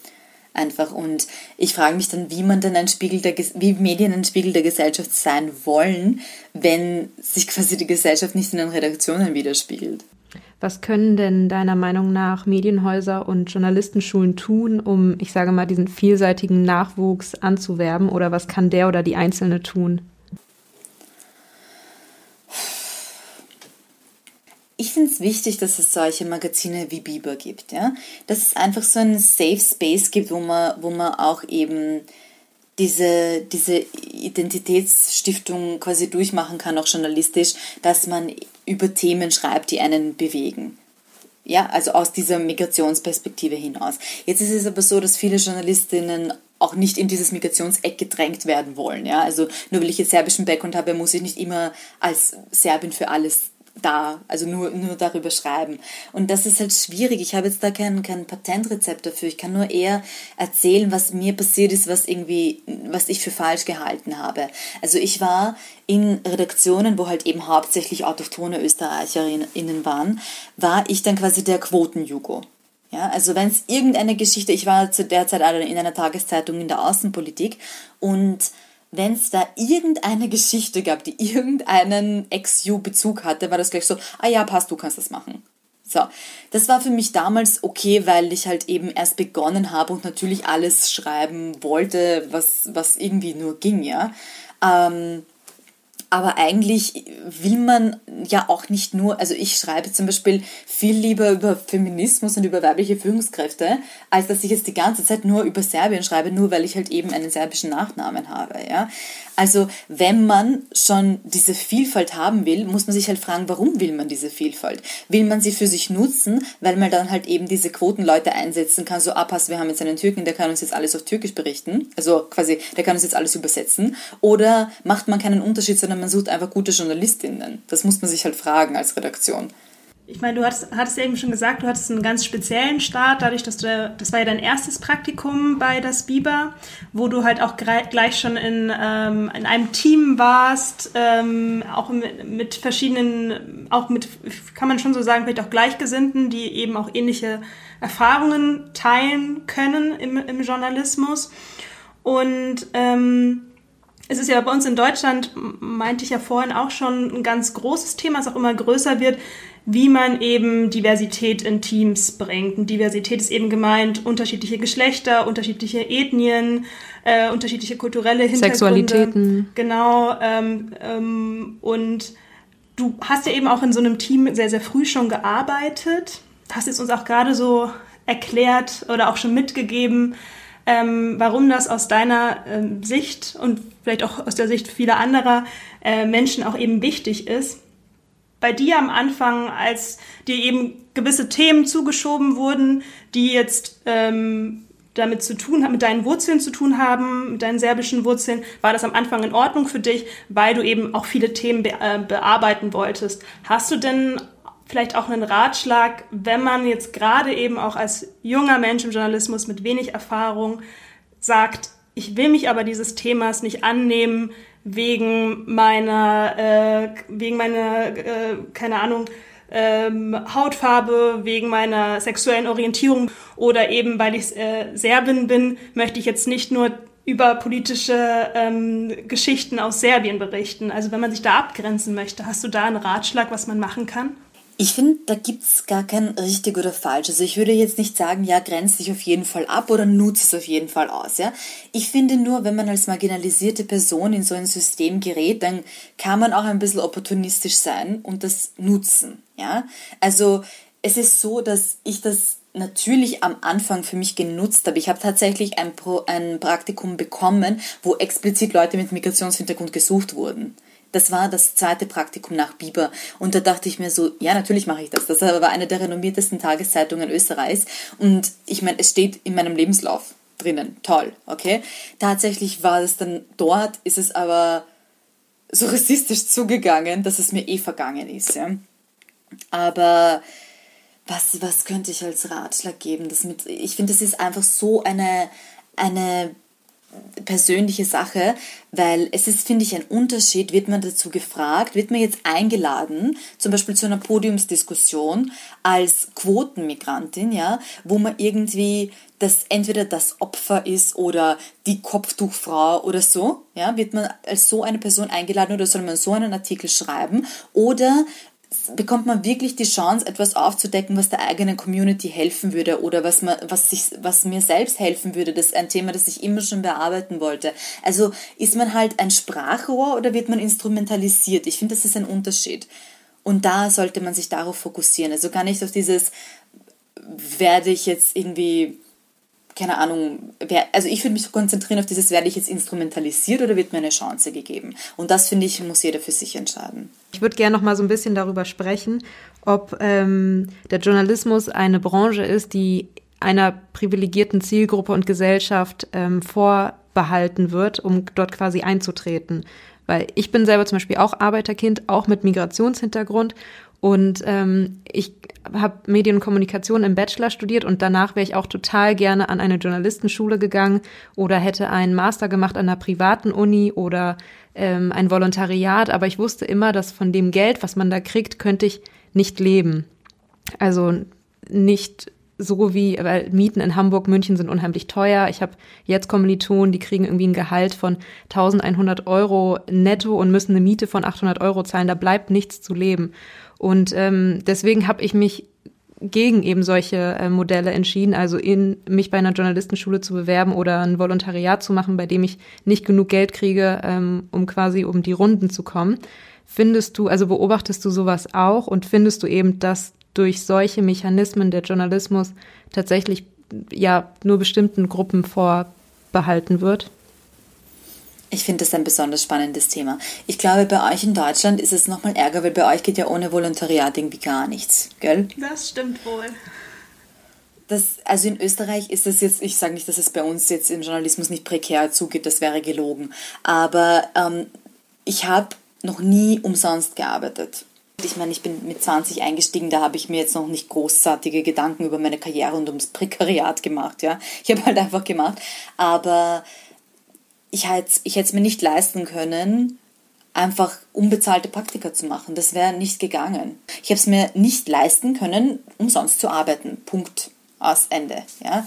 Einfach. Und ich frage mich dann, wie man denn ein Spiegel der, wie Medien ein Spiegel der Gesellschaft sein wollen, wenn sich quasi die Gesellschaft nicht in den Redaktionen widerspiegelt. Was können denn deiner Meinung nach Medienhäuser und Journalistenschulen tun, um, ich sage mal, diesen vielseitigen Nachwuchs anzuwerben? Oder was kann der oder die Einzelne tun? Ich finde es wichtig, dass es solche Magazine wie Biber gibt, ja. Dass es einfach so einen Safe Space gibt, wo man, wo man auch eben diese, diese Identitätsstiftung quasi durchmachen kann, auch journalistisch, dass man über Themen schreibt, die einen bewegen. Ja, also aus dieser Migrationsperspektive hinaus. Jetzt ist es aber so, dass viele Journalistinnen auch nicht in dieses Migrationseck gedrängt werden wollen. Ja? Also nur weil ich jetzt serbischen Background habe, muss ich nicht immer als Serbin für alles da, also nur, nur darüber schreiben. Und das ist halt schwierig. Ich habe jetzt da kein, kein Patentrezept dafür. Ich kann nur eher erzählen, was mir passiert ist, was irgendwie, was ich für falsch gehalten habe. Also ich war in Redaktionen, wo halt eben hauptsächlich autochtone ÖsterreicherInnen waren, war ich dann quasi der Quotenjugo. Ja, also wenn es irgendeine Geschichte, ich war zu der Zeit in einer Tageszeitung in der Außenpolitik und wenn es da irgendeine Geschichte gab, die irgendeinen Ex-You-Bezug hatte, war das gleich so, ah ja, passt, du kannst das machen. So, das war für mich damals okay, weil ich halt eben erst begonnen habe und natürlich alles schreiben wollte, was, was irgendwie nur ging, ja. Ähm, aber eigentlich will man ja auch nicht nur, also ich schreibe zum Beispiel viel lieber über Feminismus und über weibliche Führungskräfte, als dass ich jetzt die ganze Zeit nur über Serbien schreibe, nur weil ich halt eben einen serbischen Nachnamen habe. Ja? Also wenn man schon diese Vielfalt haben will, muss man sich halt fragen, warum will man diese Vielfalt? Will man sie für sich nutzen, weil man dann halt eben diese Quotenleute einsetzen kann, so, ah, pass, wir haben jetzt einen Türken, der kann uns jetzt alles auf Türkisch berichten, also quasi, der kann uns jetzt alles übersetzen, oder macht man keinen Unterschied, sondern man sucht einfach gute Journalistinnen? Das muss man sich halt fragen als Redaktion ich meine, du hattest, hattest eben schon gesagt, du hattest einen ganz speziellen Start, dadurch, dass du, das war ja dein erstes Praktikum bei das Biber, wo du halt auch gleich schon in, ähm, in einem Team warst, ähm, auch mit, mit, verschiedenen, auch mit, kann man schon so sagen, vielleicht auch Gleichgesinnten, die eben auch ähnliche Erfahrungen teilen können im, im Journalismus. Und ähm, es ist ja bei uns in Deutschland, meinte ich ja vorhin auch schon, ein ganz großes Thema, das auch immer größer wird, wie man eben Diversität in Teams bringt. Und Diversität ist eben gemeint unterschiedliche Geschlechter, unterschiedliche Ethnien, äh, unterschiedliche kulturelle Hintergründe. Sexualitäten. Genau. Ähm, ähm, und du hast ja eben auch in so einem Team sehr, sehr früh schon gearbeitet. Hast jetzt uns auch gerade so erklärt oder auch schon mitgegeben, ähm, warum das aus deiner ähm, Sicht und vielleicht auch aus der Sicht vieler anderer äh, Menschen auch eben wichtig ist bei dir am Anfang, als dir eben gewisse Themen zugeschoben wurden, die jetzt ähm, damit zu tun haben, mit deinen Wurzeln zu tun haben, mit deinen serbischen Wurzeln, war das am Anfang in Ordnung für dich, weil du eben auch viele Themen be äh, bearbeiten wolltest. Hast du denn vielleicht auch einen Ratschlag, wenn man jetzt gerade eben auch als junger Mensch im Journalismus mit wenig Erfahrung sagt, ich will mich aber dieses Themas nicht annehmen, wegen meiner, äh, wegen meiner, äh, keine Ahnung, ähm, Hautfarbe, wegen meiner sexuellen Orientierung oder eben weil ich äh, Serbin bin, möchte ich jetzt nicht nur über politische ähm, Geschichten aus Serbien berichten. Also wenn man sich da abgrenzen möchte, hast du da einen Ratschlag, was man machen kann? Ich finde, da gibt es gar kein richtig oder falsch. Also ich würde jetzt nicht sagen, ja, grenzt dich auf jeden Fall ab oder nutze es auf jeden Fall aus. Ja? Ich finde nur, wenn man als marginalisierte Person in so ein System gerät, dann kann man auch ein bisschen opportunistisch sein und das nutzen. Ja? Also es ist so, dass ich das natürlich am Anfang für mich genutzt habe. Ich habe tatsächlich ein, Pro, ein Praktikum bekommen, wo explizit Leute mit Migrationshintergrund gesucht wurden Das war das zweite Praktikum nach Biber. Und da dachte ich mir so, ja, natürlich mache ich das. Das war eine der renommiertesten Tageszeitungen Österreichs. Und ich meine, es steht in meinem Lebenslauf drinnen. Toll, okay? Tatsächlich war es dann dort, ist es aber so rassistisch zugegangen, dass es mir eh vergangen ist. Ja? Aber was, was könnte ich als Ratschlag geben? Das mit, ich finde, das ist einfach so eine, eine persönliche Sache, weil es ist, finde ich, ein Unterschied, wird man dazu gefragt, wird man jetzt eingeladen, zum Beispiel zu einer Podiumsdiskussion als Quotenmigrantin, ja, wo man irgendwie das entweder das Opfer ist oder die Kopftuchfrau oder so, ja, wird man als so eine Person eingeladen oder soll man so einen Artikel schreiben oder bekommt man wirklich die Chance, etwas aufzudecken, was der eigenen Community helfen würde oder was, man, was, sich, was mir selbst helfen würde. Das ist ein Thema, das ich immer schon bearbeiten wollte. Also ist man halt ein Sprachrohr oder wird man instrumentalisiert? Ich finde, das ist ein Unterschied. Und da sollte man sich darauf fokussieren. Also gar nicht auf dieses, werde ich jetzt irgendwie keine Ahnung, also ich würde mich konzentrieren auf dieses, werde ich jetzt instrumentalisiert oder wird mir eine Chance gegeben? Und das, finde ich, muss jeder für sich entscheiden. Ich würde gerne noch mal so ein bisschen darüber sprechen, ob ähm, der Journalismus eine Branche ist, die einer privilegierten Zielgruppe und Gesellschaft ähm, vorbehalten wird, um dort quasi einzutreten. Weil ich bin selber zum Beispiel auch Arbeiterkind, auch mit Migrationshintergrund und ähm, ich habe Medien und Kommunikation im Bachelor studiert und danach wäre ich auch total gerne an eine Journalistenschule gegangen oder hätte einen Master gemacht an einer privaten Uni oder ähm, ein Volontariat. Aber ich wusste immer, dass von dem Geld, was man da kriegt, könnte ich nicht leben. Also nicht so wie, weil Mieten in Hamburg, München sind unheimlich teuer. Ich habe jetzt Kommilitonen, die kriegen irgendwie ein Gehalt von 1100 Euro netto und müssen eine Miete von 800 Euro zahlen. Da bleibt nichts zu leben. Und ähm, deswegen habe ich mich gegen eben solche äh, Modelle entschieden, also in mich bei einer Journalistenschule zu bewerben oder ein Volontariat zu machen, bei dem ich nicht genug Geld kriege, ähm, um quasi um die Runden zu kommen. Findest du, also beobachtest du sowas auch und findest du eben, dass durch solche Mechanismen der Journalismus tatsächlich ja nur bestimmten Gruppen vorbehalten wird? Ich finde das ein besonders spannendes Thema. Ich glaube, bei euch in Deutschland ist es nochmal ärger, weil bei euch geht ja ohne Volontariat irgendwie gar nichts, gell? Das stimmt wohl. Das, also in Österreich ist das jetzt, ich sage nicht, dass es bei uns jetzt im Journalismus nicht prekär zugeht, das wäre gelogen. Aber ähm, ich habe noch nie umsonst gearbeitet. Ich meine, ich bin mit 20 eingestiegen, da habe ich mir jetzt noch nicht großartige Gedanken über meine Karriere und ums Prekariat gemacht. Ja? Ich habe halt einfach gemacht. Aber ich hätte ich es mir nicht leisten können, einfach unbezahlte Praktika zu machen. Das wäre nicht gegangen. Ich habe es mir nicht leisten können, umsonst zu arbeiten. Punkt. Aus Ende. Ja?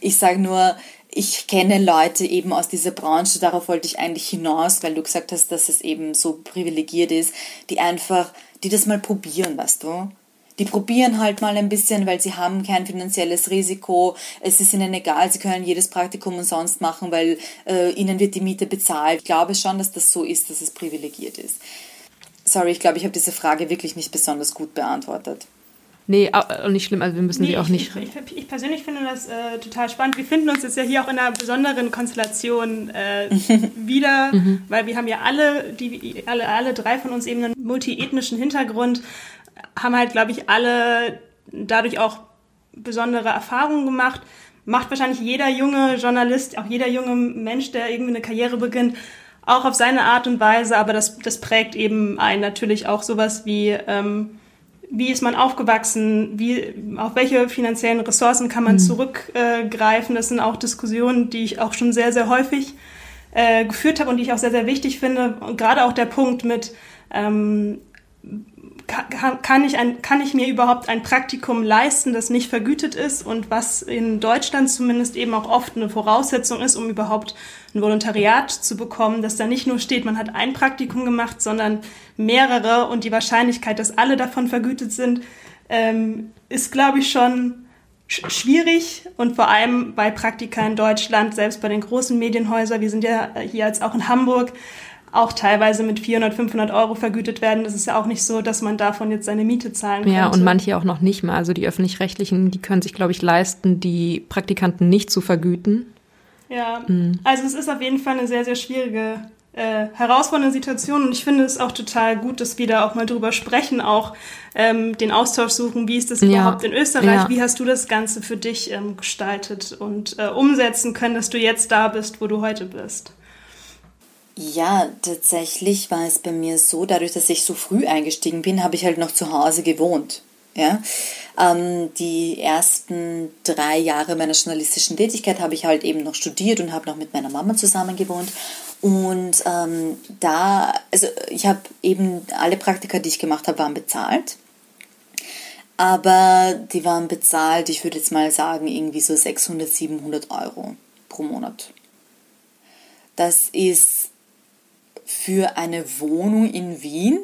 Ich sage nur, ich kenne Leute eben aus dieser Branche, darauf wollte ich eigentlich hinaus, weil du gesagt hast, dass es eben so privilegiert ist, die einfach, die das mal probieren, weißt du? Die probieren halt mal ein bisschen, weil sie haben kein finanzielles Risiko. Es ist ihnen egal, sie können jedes Praktikum umsonst machen, weil äh, ihnen wird die Miete bezahlt. Ich glaube schon, dass das so ist, dass es privilegiert ist. Sorry, ich glaube, ich habe diese Frage wirklich nicht besonders gut beantwortet. Nee, auch nicht schlimm, also wir müssen nee, die auch nicht. Ich, ich, ich, persönlich finde das äh, total spannend. Wir finden uns jetzt ja hier auch in einer besonderen Konstellation äh, wieder, mhm. weil wir haben ja alle, die, alle, alle drei von uns eben einen multiethnischen Hintergrund haben halt, glaube ich, alle dadurch auch besondere Erfahrungen gemacht. Macht wahrscheinlich jeder junge Journalist, auch jeder junge Mensch, der irgendwie eine Karriere beginnt, auch auf seine Art und Weise, aber das, das prägt eben einen natürlich auch sowas wie, ähm, wie ist man aufgewachsen, wie, auf welche finanziellen Ressourcen kann man mhm. zurückgreifen. Äh, das sind auch Diskussionen, die ich auch schon sehr, sehr häufig äh, geführt habe und die ich auch sehr, sehr wichtig finde. Und gerade auch der Punkt mit, ähm, kann, kann, ich ein, kann ich mir überhaupt ein Praktikum leisten, das nicht vergütet ist und was in Deutschland zumindest eben auch oft eine Voraussetzung ist, um überhaupt ein Volontariat zu bekommen, dass da nicht nur steht, man hat ein Praktikum gemacht, sondern mehrere und die Wahrscheinlichkeit, dass alle davon vergütet sind, ähm, ist, glaube ich, schon schwierig und vor allem bei Praktika in Deutschland, selbst bei den großen Medienhäusern, wir sind ja hier jetzt auch in Hamburg, auch teilweise mit 400, 500 Euro vergütet werden. Das ist ja auch nicht so, dass man davon jetzt seine Miete zahlen kann. Ja, und manche auch noch nicht mal. Also die öffentlich-rechtlichen, die können sich, glaube ich, leisten, die Praktikanten nicht zu vergüten. Ja, mhm. also es ist auf jeden Fall eine sehr, sehr schwierige äh, herausfordernde Situation und ich finde es auch total gut, dass wir da auch mal drüber sprechen, auch ähm, den Austausch suchen, wie ist das ja. überhaupt in Österreich, ja. wie hast du das Ganze für dich ähm, gestaltet und äh, umsetzen können, dass du jetzt da bist, wo du heute bist. Ja, tatsächlich war es bei mir so, dadurch, dass ich so früh eingestiegen bin, habe ich halt noch zu Hause gewohnt. Ja? Ähm, die ersten drei Jahre meiner journalistischen Tätigkeit habe ich halt eben noch studiert und habe noch mit meiner Mama zusammen gewohnt. Und ähm, da, also ich habe eben alle Praktika, die ich gemacht habe, waren bezahlt. Aber die waren bezahlt, ich würde jetzt mal sagen, irgendwie so 600, 700 Euro pro Monat. Das ist für eine Wohnung in Wien,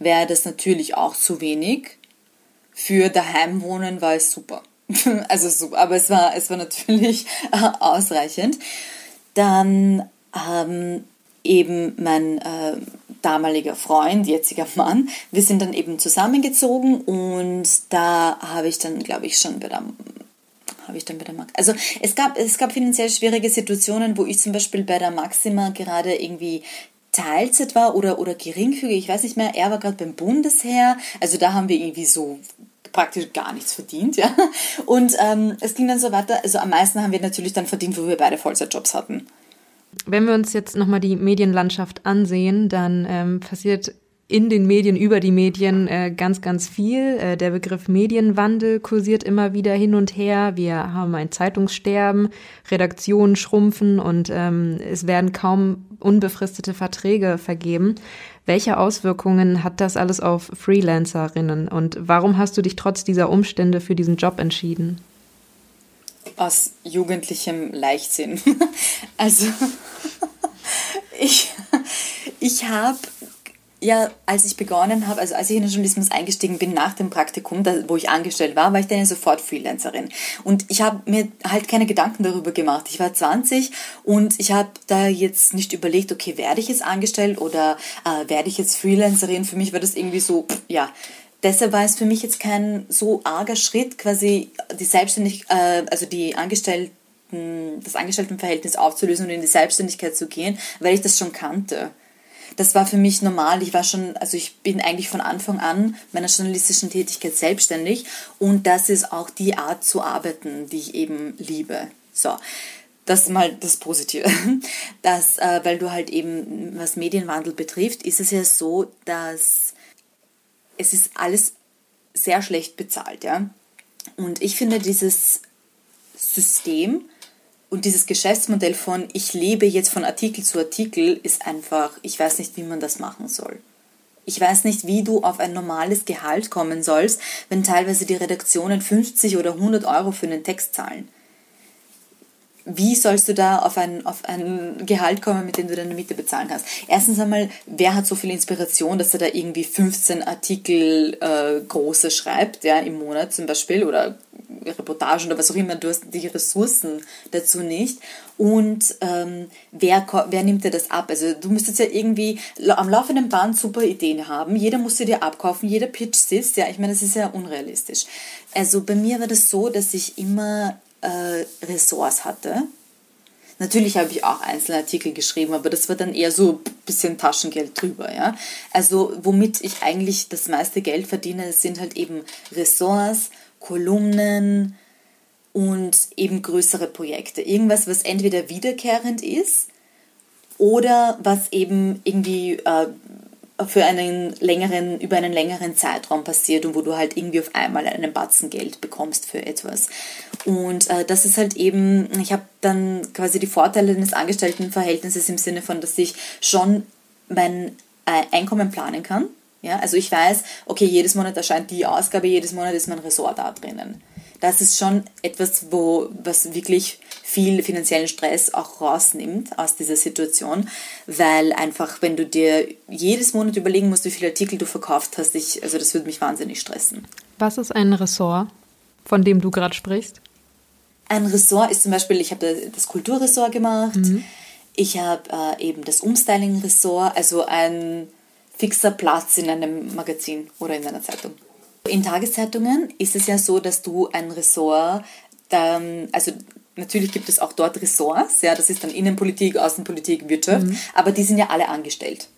wäre das natürlich auch zu wenig. Für daheim wohnen war es super. also super, aber es war, es war natürlich ausreichend. Dann haben eben mein äh, damaliger Freund, jetziger Mann, wir sind dann eben zusammengezogen und da habe ich dann, glaube ich, schon bei der habe ich dann bei der Max. Also es gab, es gab finanziell schwierige Situationen, wo ich zum Beispiel bei der Maxima gerade irgendwie Teilzeit war oder, oder geringfügig, ich weiß nicht mehr, er war gerade beim Bundesheer, also da haben wir irgendwie so praktisch gar nichts verdient, ja. Und ähm, es ging dann so weiter, also am meisten haben wir natürlich dann verdient, wo wir beide Vollzeitjobs hatten. Wenn wir uns jetzt nochmal die Medienlandschaft ansehen, dann ähm, passiert in den Medien, über die Medien äh, ganz, ganz viel. Äh, der Begriff Medienwandel kursiert immer wieder hin und her. Wir haben ein Zeitungssterben, Redaktionen schrumpfen und ähm, es werden kaum unbefristete Verträge vergeben. Welche Auswirkungen hat das alles auf Freelancerinnen und warum hast du dich trotz dieser Umstände für diesen Job entschieden? Aus jugendlichem Leichtsinn. also ich, ich habe ja, als ich begonnen habe, also als ich in den Journalismus eingestiegen bin nach dem Praktikum, da, wo ich angestellt war, war ich dann ja sofort Freelancerin. Und ich habe mir halt keine Gedanken darüber gemacht. Ich war 20 und ich habe da jetzt nicht überlegt, okay, werde ich jetzt angestellt oder äh, werde ich jetzt Freelancerin? Für mich war das irgendwie so, pff, ja. Deshalb war es für mich jetzt kein so arger Schritt, quasi die Selbstständigkeit, äh, also die Angestellten das Angestelltenverhältnis aufzulösen und in die Selbstständigkeit zu gehen, weil ich das schon kannte das war für mich normal. Ich war schon, also ich bin eigentlich von Anfang an meiner journalistischen Tätigkeit selbstständig und das ist auch die Art zu arbeiten, die ich eben liebe. So. Das ist mal das Positive. Das, äh, weil du halt eben, was Medienwandel betrifft, ist es ja so, dass es ist alles sehr schlecht bezahlt, ja. Und ich finde dieses System, und dieses Geschäftsmodell von ich lebe jetzt von Artikel zu Artikel ist einfach, ich weiß nicht, wie man das machen soll. Ich weiß nicht, wie du auf ein normales Gehalt kommen sollst, wenn teilweise die Redaktionen 50 oder 100 Euro für einen Text zahlen wie sollst du da auf ein, auf ein Gehalt kommen, mit dem du deine Miete bezahlen kannst? Erstens einmal, wer hat so viel Inspiration, dass er da irgendwie 15 Artikel äh, große schreibt, ja, im Monat zum Beispiel, oder Reportagen oder was auch immer, du hast die Ressourcen dazu nicht. Und ähm, wer, wer nimmt dir das ab? Also du müsstest ja irgendwie am laufenden Band super Ideen haben, jeder muss sie dir abkaufen, jeder Pitch sitzt, ja, ich meine, das ist ja unrealistisch. Also bei mir war das so, dass ich immer äh, Ressorts hatte. Natürlich habe ich auch einzelne Artikel geschrieben, aber das war dann eher so ein bisschen Taschengeld drüber. Ja? Also womit ich eigentlich das meiste Geld verdiene, sind halt eben Ressorts, Kolumnen und eben größere Projekte. Irgendwas, was entweder wiederkehrend ist oder was eben irgendwie äh, für einen längeren, über einen längeren Zeitraum passiert und wo du halt irgendwie auf einmal einen Batzen Geld bekommst für etwas. Und äh, das ist halt eben, ich habe dann quasi die Vorteile eines Angestelltenverhältnisses im Sinne von, dass ich schon mein äh, Einkommen planen kann. Ja, also ich weiß, okay, jedes Monat erscheint die Ausgabe, jedes Monat ist mein Ressort da drinnen. Das ist schon etwas, wo, was wirklich viel finanziellen Stress auch rausnimmt aus dieser Situation, weil einfach, wenn du dir jedes Monat überlegen musst, wie viele Artikel du verkauft hast, ich, also das würde mich wahnsinnig stressen. Was ist ein Ressort, von dem du gerade sprichst? Ein Ressort ist zum Beispiel, ich habe das Kulturressort gemacht, mhm. ich habe äh, eben das Umstyling-Ressort, also ein fixer Platz in einem Magazin oder in einer Zeitung. In Tageszeitungen ist es ja so, dass du ein Ressort, also Natürlich gibt es auch dort Ressorts, ja, das ist dann Innenpolitik, Außenpolitik, Wirtschaft, mhm. aber die sind ja alle angestellt.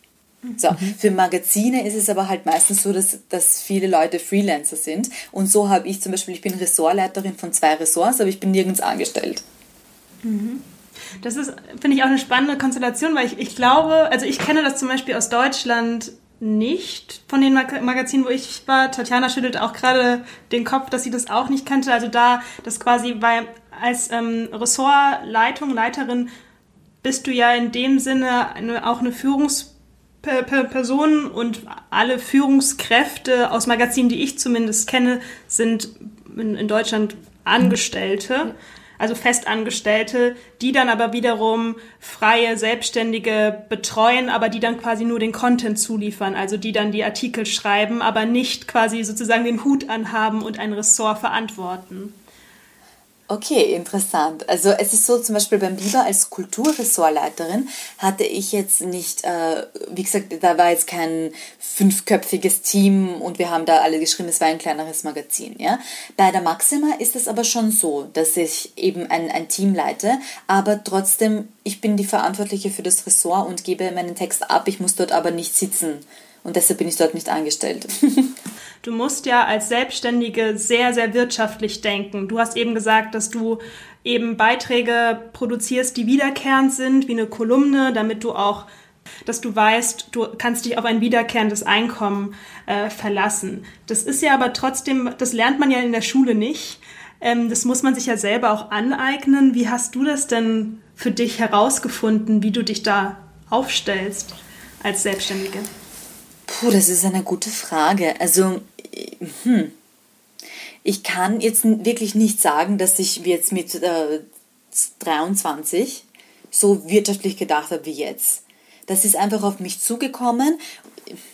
So, mhm. für Magazine ist es aber halt meistens so, dass, dass viele Leute Freelancer sind. Und so habe ich zum Beispiel, ich bin Ressortleiterin von zwei Ressorts, aber ich bin nirgends angestellt. Mhm. Das ist, finde ich, auch eine spannende Konstellation, weil ich, ich glaube, also ich kenne das zum Beispiel aus Deutschland nicht von den Mag Magazinen, wo ich war. Tatjana schüttelt auch gerade den Kopf, dass sie das auch nicht kannte. Also da, das quasi, weil als ähm, Ressortleitung, Leiterin bist du ja in dem Sinne eine, auch eine Führungsperson und alle Führungskräfte aus Magazinen, die ich zumindest kenne, sind in, in Deutschland Angestellte also Festangestellte, die dann aber wiederum freie Selbstständige betreuen, aber die dann quasi nur den Content zuliefern, also die dann die Artikel schreiben, aber nicht quasi sozusagen den Hut anhaben und ein Ressort verantworten. Okay, interessant. Also es ist so, zum Beispiel beim Biber als Kulturressortleiterin hatte ich jetzt nicht, äh, wie gesagt, da war jetzt kein fünfköpfiges Team und wir haben da alle geschrieben, es war ein kleineres Magazin. Ja? Bei der Maxima ist es aber schon so, dass ich eben ein, ein Team leite, aber trotzdem, ich bin die Verantwortliche für das Ressort und gebe meinen Text ab, ich muss dort aber nicht sitzen und deshalb bin ich dort nicht angestellt. du musst ja als Selbstständige sehr, sehr wirtschaftlich denken. Du hast eben gesagt, dass du eben Beiträge produzierst, die wiederkehrend sind, wie eine Kolumne, damit du auch dass du weißt, du kannst dich auf ein wiederkehrendes Einkommen äh, verlassen. Das ist ja aber trotzdem, das lernt man ja in der Schule nicht. Ähm, das muss man sich ja selber auch aneignen. Wie hast du das denn für dich herausgefunden, wie du dich da aufstellst als Selbstständige? Puh, das ist eine gute Frage. Also, hm. ich kann jetzt wirklich nicht sagen, dass ich jetzt mit äh, 23 so wirtschaftlich gedacht habe wie jetzt. Das ist einfach auf mich zugekommen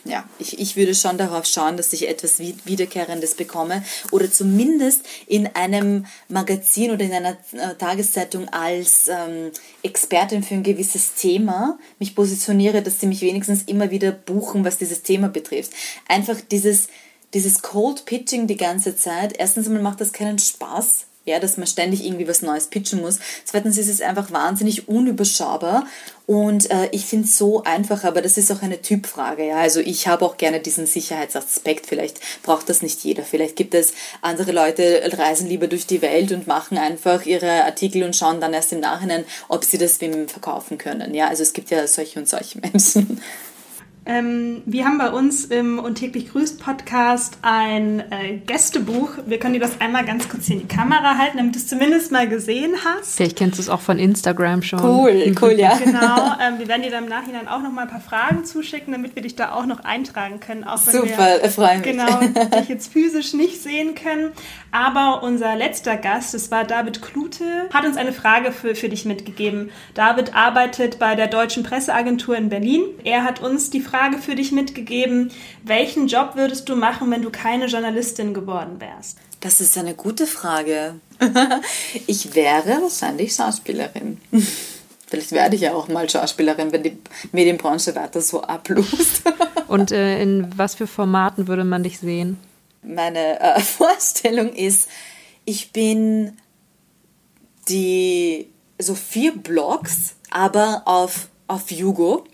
ja, ich, ich würde schon darauf schauen, dass ich etwas Wiederkehrendes bekomme oder zumindest in einem Magazin oder in einer äh, Tageszeitung als ähm, Expertin für ein gewisses Thema mich positioniere, dass sie mich wenigstens immer wieder buchen, was dieses Thema betrifft. Einfach dieses, dieses Cold Pitching die ganze Zeit. Erstens einmal macht das keinen Spaß ja, dass man ständig irgendwie was Neues pitchen muss. Zweitens ist es einfach wahnsinnig unüberschaubar und äh, ich finde es so einfach, aber das ist auch eine Typfrage. Ja, also ich habe auch gerne diesen Sicherheitsaspekt. Vielleicht braucht das nicht jeder. Vielleicht gibt es andere Leute, reisen lieber durch die Welt und machen einfach ihre Artikel und schauen dann erst im Nachhinein, ob sie das wem verkaufen können. Ja, also es gibt ja solche und solche Menschen. Ähm, wir haben bei uns im Und täglich grüßt Podcast ein äh, Gästebuch. Wir können dir das einmal ganz kurz hier in die Kamera halten, damit du es zumindest mal gesehen hast. Vielleicht kennst du es auch von Instagram schon. Cool, cool, ja. Genau. Ähm, wir werden dir dann im Nachhinein auch noch mal ein paar Fragen zuschicken, damit wir dich da auch noch eintragen können. Auch wenn Super, wir, freue mich. Genau, dich jetzt physisch nicht sehen können. Aber unser letzter Gast, das war David Klute, hat uns eine Frage für, für dich mitgegeben. David arbeitet bei der Deutschen Presseagentur in Berlin. Er hat uns die Frage Frage für dich mitgegeben. Welchen Job würdest du machen, wenn du keine Journalistin geworden wärst? Das ist eine gute Frage. ich wäre wahrscheinlich Schauspielerin. Vielleicht werde ich ja auch mal Schauspielerin, wenn die Medienbranche weiter so ablust. Und äh, in was für Formaten würde man dich sehen? Meine äh, Vorstellung ist, ich bin die so vier Blogs, aber auf auf Jugo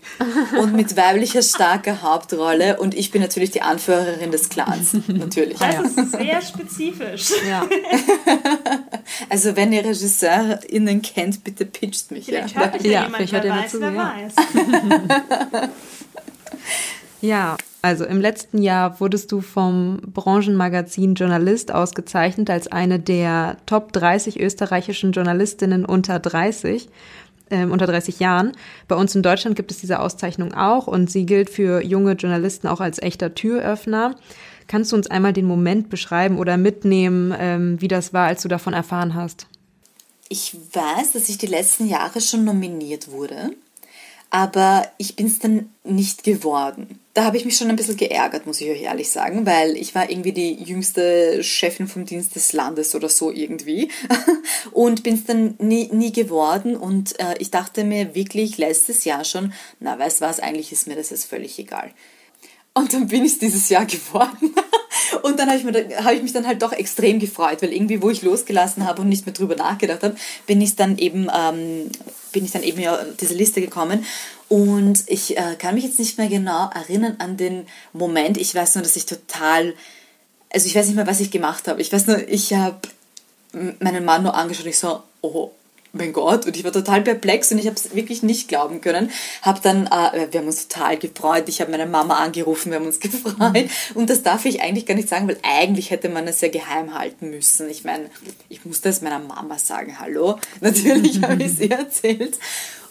und mit weiblicher starker Hauptrolle und ich bin natürlich die Anführerin des Clans, natürlich. Das ist sehr spezifisch. Ja. Also wenn ihr RegisseurInnen kennt, bitte pitcht mich. Vielleicht ja, hört ja, jemand, wer weiß, wer weiß. ja, also im letzten Jahr wurdest du vom Branchenmagazin Journalist ausgezeichnet als eine der Top 30 österreichischen Journalistinnen unter 30 äh, unter 30 Jahren. Bei uns in Deutschland gibt es diese Auszeichnung auch und sie gilt für junge Journalisten auch als echter Türöffner. Kannst du uns einmal den Moment beschreiben oder mitnehmen, ähm, wie das war, als du davon erfahren hast? Ich weiß, dass ich die letzten Jahre schon nominiert wurde aber ich bin es dann nicht geworden. Da habe ich mich schon ein bisschen geärgert, muss ich euch ehrlich sagen, weil ich war irgendwie die jüngste Chefin vom Dienst des Landes oder so irgendwie und bin es dann nie, nie geworden und äh, ich dachte mir wirklich letztes Jahr schon, na weißt was, eigentlich ist mir das jetzt völlig egal. Und dann bin ich dieses Jahr geworden Und dann habe ich, hab ich mich dann halt doch extrem gefreut, weil irgendwie, wo ich losgelassen habe und nicht mehr drüber nachgedacht habe, bin ich dann eben, ähm, bin ich dann eben ja diese Liste gekommen. Und ich äh, kann mich jetzt nicht mehr genau erinnern an den Moment. Ich weiß nur, dass ich total, also ich weiß nicht mehr, was ich gemacht habe. Ich weiß nur, ich habe meinen Mann nur angeschaut und ich so, oh, mein Gott, und ich war total perplex und ich habe es wirklich nicht glauben können. Hab dann, äh, wir haben uns total gefreut. Ich habe meine Mama angerufen, wir haben uns gefreut. Und das darf ich eigentlich gar nicht sagen, weil eigentlich hätte man es ja geheim halten müssen. Ich meine, ich musste es meiner Mama sagen, hallo. Natürlich habe ich es ihr erzählt.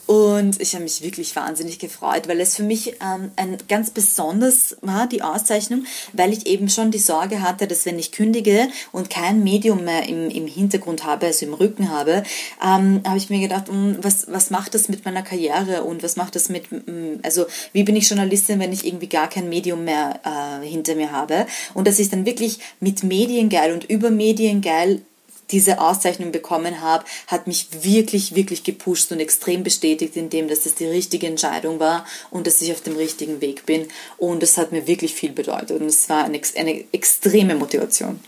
Und ich habe mich wirklich wahnsinnig gefreut, weil es für mich ähm, ein ganz besonders war, die Auszeichnung, weil ich eben schon die Sorge hatte, dass wenn ich kündige und kein Medium mehr im, im Hintergrund habe, also im Rücken habe, ähm, habe ich mir gedacht, hm, was, was macht das mit meiner Karriere und was macht das mit, hm, also wie bin ich Journalistin, wenn ich irgendwie gar kein Medium mehr äh, hinter mir habe? Und dass ich dann wirklich mit Mediengeil und über Mediengeil diese Auszeichnung bekommen habe, hat mich wirklich, wirklich gepusht und extrem bestätigt in dem, dass es die richtige Entscheidung war und dass ich auf dem richtigen Weg bin. Und es hat mir wirklich viel bedeutet und es war eine, eine extreme Motivation.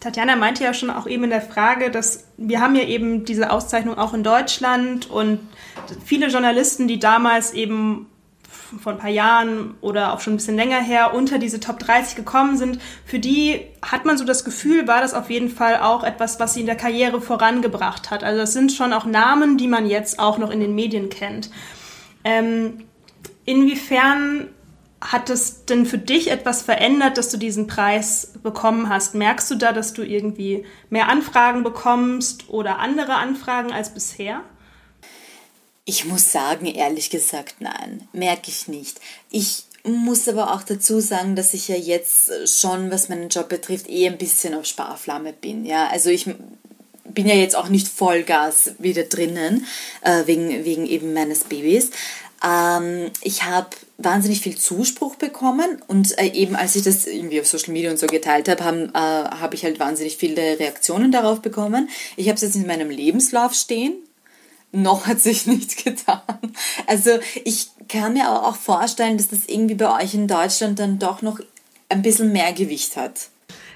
Tatjana meinte ja schon auch eben in der Frage, dass wir haben ja eben diese Auszeichnung auch in Deutschland und viele Journalisten, die damals eben vor ein paar Jahren oder auch schon ein bisschen länger her unter diese Top 30 gekommen sind, für die hat man so das Gefühl, war das auf jeden Fall auch etwas, was sie in der Karriere vorangebracht hat. Also das sind schon auch Namen, die man jetzt auch noch in den Medien kennt. Ähm, inwiefern hat es denn für dich etwas verändert, dass du diesen Preis bekommen hast? Merkst du da, dass du irgendwie mehr Anfragen bekommst oder andere Anfragen als bisher? Ich muss sagen, ehrlich gesagt, nein, merke ich nicht. Ich muss aber auch dazu sagen, dass ich ja jetzt schon, was meinen Job betrifft, eh ein bisschen auf Sparflamme bin. Ja, also ich bin ja jetzt auch nicht Vollgas wieder drinnen, äh, wegen, wegen eben meines Babys. Ähm, ich habe wahnsinnig viel Zuspruch bekommen und äh, eben als ich das irgendwie auf Social Media und so geteilt habe, habe äh, hab ich halt wahnsinnig viele Reaktionen darauf bekommen. Ich habe es jetzt in meinem Lebenslauf stehen, noch hat sich nichts getan. Also ich kann mir aber auch vorstellen, dass das irgendwie bei euch in Deutschland dann doch noch ein bisschen mehr Gewicht hat.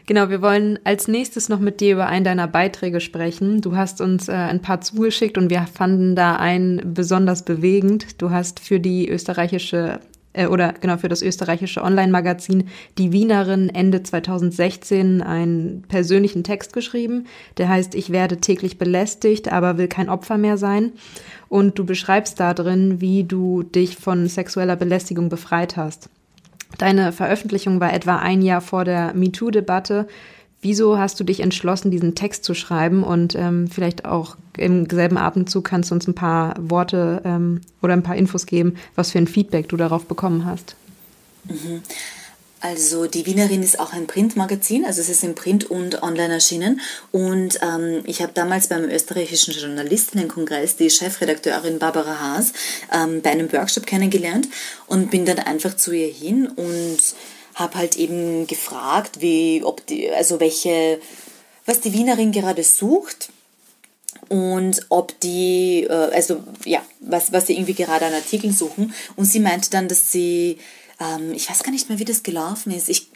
Genau, wir wollen als nächstes noch mit dir über einen deiner Beiträge sprechen. Du hast uns äh, ein paar zugeschickt und wir fanden da einen besonders bewegend. Du hast für die österreichische äh, oder genau für das österreichische Online-Magazin Die Wienerin Ende 2016 einen persönlichen Text geschrieben, der heißt Ich werde täglich belästigt, aber will kein Opfer mehr sein. Und du beschreibst da drin, wie du dich von sexueller Belästigung befreit hast. Deine Veröffentlichung war etwa ein Jahr vor der MeToo-Debatte. Wieso hast du dich entschlossen, diesen Text zu schreiben? Und ähm, vielleicht auch im selben Atemzug kannst du uns ein paar Worte ähm, oder ein paar Infos geben, was für ein Feedback du darauf bekommen hast. Mhm. Also die Wienerin ist auch ein Printmagazin, also es ist im Print und online erschienen. Und ähm, ich habe damals beim österreichischen Journalistinnenkongress die Chefredakteurin Barbara Haas ähm, bei einem Workshop kennengelernt und bin dann einfach zu ihr hin und habe halt eben gefragt, wie, ob die, also welche, was die Wienerin gerade sucht und ob die, äh, also ja, was, was sie irgendwie gerade an Artikeln suchen. Und sie meinte dann, dass sie, ähm, ich weiß gar nicht mehr, wie das gelaufen ist. Ich,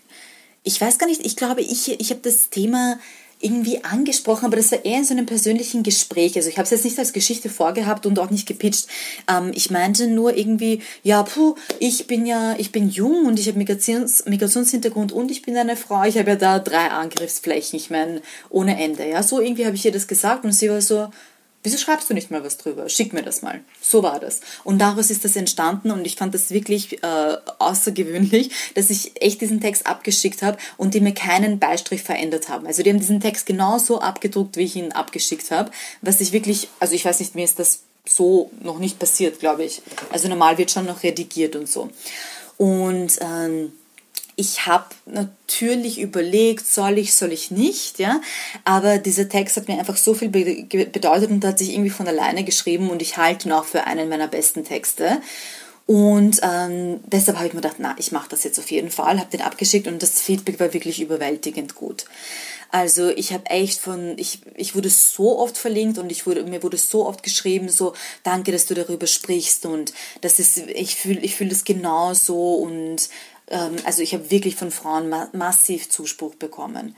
ich weiß gar nicht, ich glaube, ich, ich habe das Thema irgendwie angesprochen, aber das war eher in so einem persönlichen Gespräch. Also ich habe es jetzt nicht als Geschichte vorgehabt und auch nicht gepitcht. Ähm, ich meinte nur irgendwie, ja, puh, ich bin ja, ich bin jung und ich habe Migrations Migrationshintergrund und ich bin eine Frau. Ich habe ja da drei Angriffsflächen, ich meine, ohne Ende. Ja, so irgendwie habe ich ihr das gesagt und sie war so, wieso schreibst du nicht mal was drüber? Schick mir das mal. So war das. Und daraus ist das entstanden und ich fand das wirklich äh, außergewöhnlich, dass ich echt diesen Text abgeschickt habe und die mir keinen Beistrich verändert haben. Also die haben diesen Text genauso abgedruckt, wie ich ihn abgeschickt habe, was ich wirklich, also ich weiß nicht, mir ist das so noch nicht passiert, glaube ich. Also normal wird schon noch redigiert und so. Und ähm, ich habe natürlich überlegt, soll ich, soll ich nicht, ja. Aber dieser Text hat mir einfach so viel bedeutet und hat sich irgendwie von alleine geschrieben und ich halte ihn auch für einen meiner besten Texte. Und ähm, deshalb habe ich mir gedacht, na, ich mache das jetzt auf jeden Fall, habe den abgeschickt und das Feedback war wirklich überwältigend gut. Also ich habe echt von, ich, ich wurde so oft verlinkt und ich wurde, mir wurde so oft geschrieben, so, danke, dass du darüber sprichst und das ist, ich fühle ich fühl das genauso und also ich habe wirklich von Frauen ma massiv Zuspruch bekommen.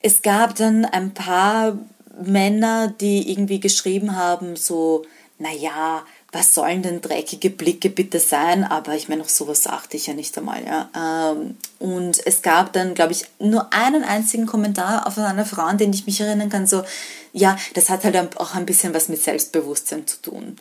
Es gab dann ein paar Männer, die irgendwie geschrieben haben, so, naja, was sollen denn dreckige Blicke bitte sein? Aber ich meine, auch sowas achte ich ja nicht einmal. Ja. Ähm, und es gab dann, glaube ich, nur einen einzigen Kommentar auf einer Frau, an den ich mich erinnern kann, so, ja, das hat halt auch ein bisschen was mit Selbstbewusstsein zu tun.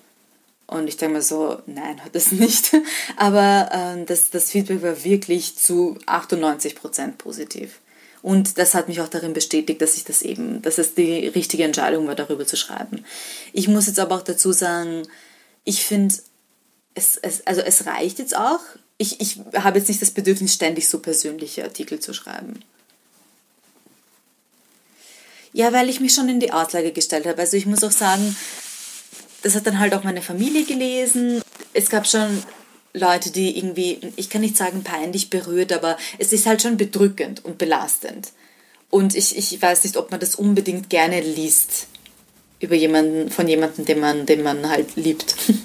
Und ich denke mir so, nein, hat das nicht. Aber ähm, das, das Feedback war wirklich zu 98 Prozent positiv. Und das hat mich auch darin bestätigt, dass ich das eben, dass es die richtige Entscheidung war, darüber zu schreiben. Ich muss jetzt aber auch dazu sagen, ich finde, es, es, also es reicht jetzt auch. Ich, ich habe jetzt nicht das Bedürfnis, ständig so persönliche Artikel zu schreiben. Ja, weil ich mich schon in die Auslage gestellt habe. Also ich muss auch sagen, das hat dann halt auch meine Familie gelesen. Es gab schon Leute, die irgendwie, ich kann nicht sagen peinlich berührt, aber es ist halt schon bedrückend und belastend. Und ich, ich weiß nicht, ob man das unbedingt gerne liest über jemanden, von jemandem, den man, den man halt liebt.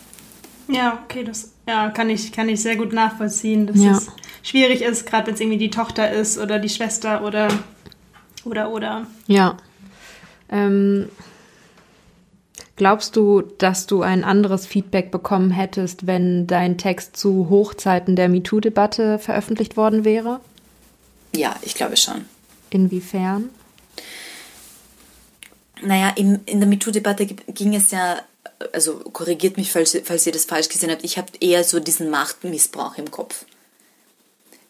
Ja, okay, das ja, kann, ich, kann ich sehr gut nachvollziehen, dass ja. es schwierig ist, gerade wenn es irgendwie die Tochter ist oder die Schwester oder oder oder. Ja. Ähm, glaubst du, dass du ein anderes Feedback bekommen hättest, wenn dein Text zu Hochzeiten der MeToo-Debatte veröffentlicht worden wäre? Ja, ich glaube schon. Inwiefern? Naja, in, in der MeToo-Debatte ging es ja, also korrigiert mich, falls, falls ihr das falsch gesehen habt, ich habe eher so diesen Machtmissbrauch im Kopf,